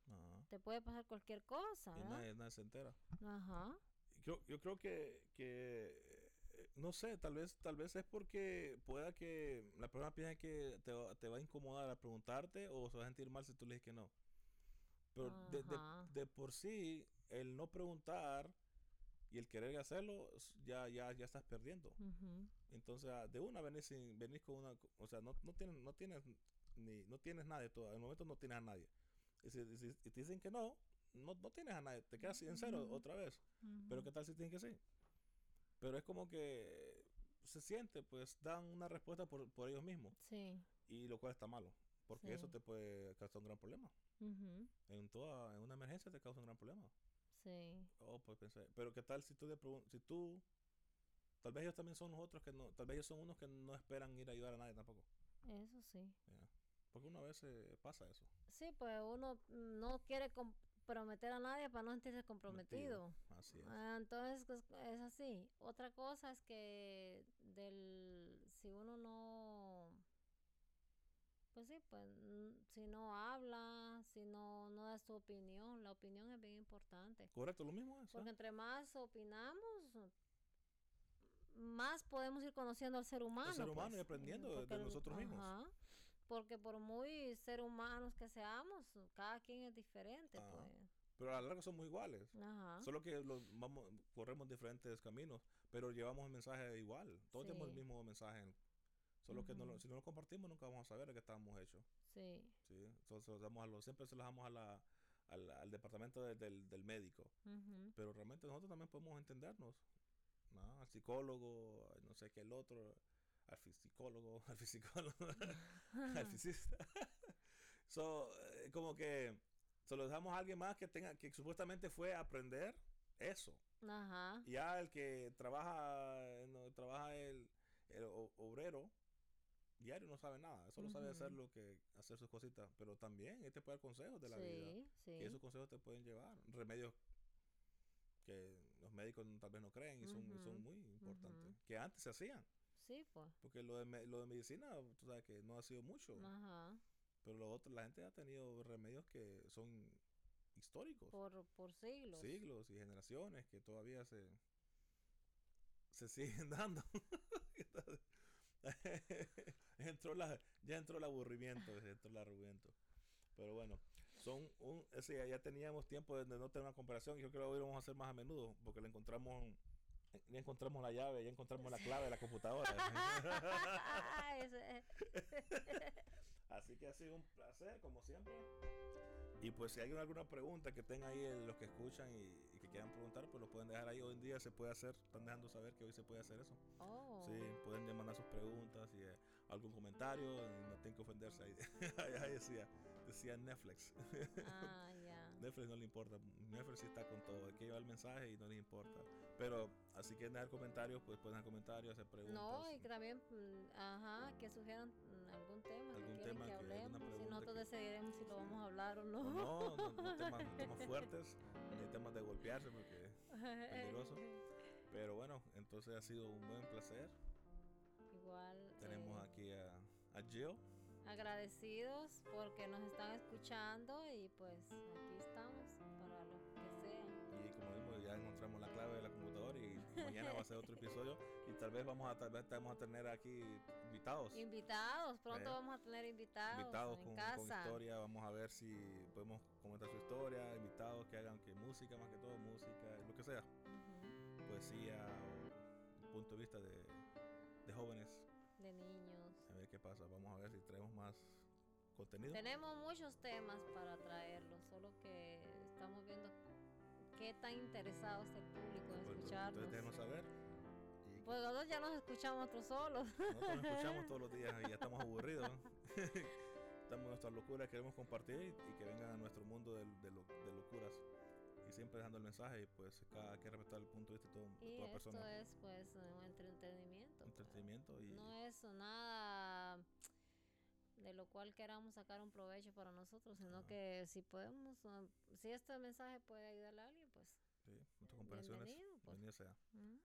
Ajá. te puede pasar cualquier cosa, nadie, nadie se entera. Ajá, Y creo- yo creo que, que no sé, tal vez, tal vez es porque pueda que la persona piense que te, va- te va a incomodar a preguntarte o se va a sentir mal si tú le dices que no. Pero de, de- por sí, el no preguntar y el querer hacerlo, ya, ya, ya estás perdiendo. Entonces, ah, de una venís sin, venís con una, o sea, no, no tienes, no tienes ni, no tienes nadie todo, en el momento no tienes a nadie. Y si, te dicen que no, no, no tienes a nadie, te quedas en cero otra vez. Pero qué tal si tienen que sí. Pero es como que se siente, pues dan una respuesta por, por ellos mismos. Sí, Y lo cual está malo. Porque eso te puede causar un gran problema. ujú, En toda, en una emergencia te causa un gran problema. sí, Oh, pues pensé. Pero qué tal si tú le si tú tal vez ellos también son los otros que no, tal vez ellos son unos que no esperan ir a ayudar a nadie tampoco. eso sí. Porque una vez eh, pasa eso. Sí, pues uno no quiere comprometer a nadie para no sentirse comprometido. Así es. Ah, entonces es, es así. Otra cosa es que del si uno no pues sí, pues si no habla, si no no da su opinión, la opinión es bien importante. Correcto, lo mismo es. ¿eh? Porque entre más opinamos, más podemos ir conociendo al ser humano. ser humano y pues. aprendiendo de- Porque el- nosotros mismos. ajá, Porque por muy ser humanos que seamos, cada quien es diferente, Ajá. pues. Pero a la larga somos iguales. Ajá. Solo que los vamos, corremos diferentes caminos, pero llevamos el mensaje igual. Todos tenemos el Sí. mismo mensaje. Solo que no lo- si no lo compartimos nunca vamos a saber de qué estamos hechos. Sí. ¿sí? Los damos a los, siempre se los damos a la, al, al departamento de- del, del médico. ujú. Pero realmente nosotros también podemos entendernos. ¿no? Al psicólogo, al no sé qué el otro, al psicólogo, (laughs) al psicólogo, (laughs) al (laughs) fisista. so, eh, como que se lo dejamos a alguien más que tenga, que supuestamente fue a aprender eso. Ajá. Ya el que trabaja, no, trabaja el, el o- obrero diario no sabe nada, solo sabe hacer lo que hacer sus cositas, pero también este puede dar consejos de la vida, Sí, y esos consejos te pueden llevar. Remedios que los médicos tal vez no creen y son, son muy importantes, que antes se hacían, Sí, pues. porque lo de, lo de medicina, tú sabes que no ha sido mucho, Ajá. Pero lo otro, la gente ha tenido remedios que son históricos Por, por siglos. siglos y generaciones que todavía se se siguen (laughs) dando. (laughs) entró la, ya entró el aburrimiento, (laughs) entró el aburrimiento. Pero bueno, son un, ese, ya, teníamos tiempo de no tener una comparación y yo creo que hoy lo vamos a hacer más a menudo porque le encontramos ya encontramos la llave, ya encontramos la clave de la computadora. Así que ha sido un placer, como siempre. Y pues si hay alguna pregunta que tengan ahí eh, los que escuchan y, y que quieran preguntar, pues lo pueden dejar ahí. Hoy en día se puede hacer, están dejando saber que hoy se puede hacer eso. Oh. Sí, pueden mandar sus preguntas y eh, algún comentario, y no tienen que ofenderse ahí. (laughs) ahí decía, decía Netflix. Ah, ya. Netflix no le importa, Netflix sí está con todo, hay que llevar el mensaje y no les importa. Pero así que dejar comentarios, pues pueden dejar comentarios, hacer preguntas. No, y que también, mm, ajá, que sugieran mm, algún tema Algún que tema que que- alguna hablemos. Si pregunta nosotros que- decidiremos si lo vamos a hablar o O no. no, no, (laughs) no temas, no temas fuertes, ni temas de golpearse, porque (laughs) peligroso. Pero bueno, entonces ha sido un buen placer. Igual. Tenemos eh, aquí a, a Jill. Agradecidos porque nos están escuchando y pues aquí estamos para lo que sea. Y como vimos, ya encontramos la clave de la computadora y mañana va a ser otro episodio. Y tal vez vamos a, tal vez vamos a tener aquí invitados. Invitados, pronto Eh, vamos a tener invitados, invitados en con, con casa. historia, vamos a ver si podemos comentar su historia, invitados que hagan que música más que todo, música, lo que sea, poesía o punto de vista de, de jóvenes, De niños. A ver qué pasa, vamos a ver si traemos más contenido. Tenemos muchos temas para traerlos, solo que estamos viendo qué tan interesado está el público en escucharnos. Entonces déjenos saber. Y Pues nosotros ya nos escuchamos nosotros solos. nosotros nos (laughs) escuchamos todos los días y ya estamos aburridos. (laughs) estamos en nuestras locuras, queremos compartir y, que vengan a nuestro mundo de, de de locuras. Siempre dejando el mensaje y pues cada hay que respetar el punto de vista de, todo- de toda esto persona. es pues un entretenimiento. pues. Entretenimiento y No es nada de lo cual queramos sacar un provecho para nosotros, sino Ajá. que si podemos, ah, si este mensaje puede ayudarle a alguien, pues sí, nuestras comparaciones. bienvenido, pues. Bienvenido sea. mm,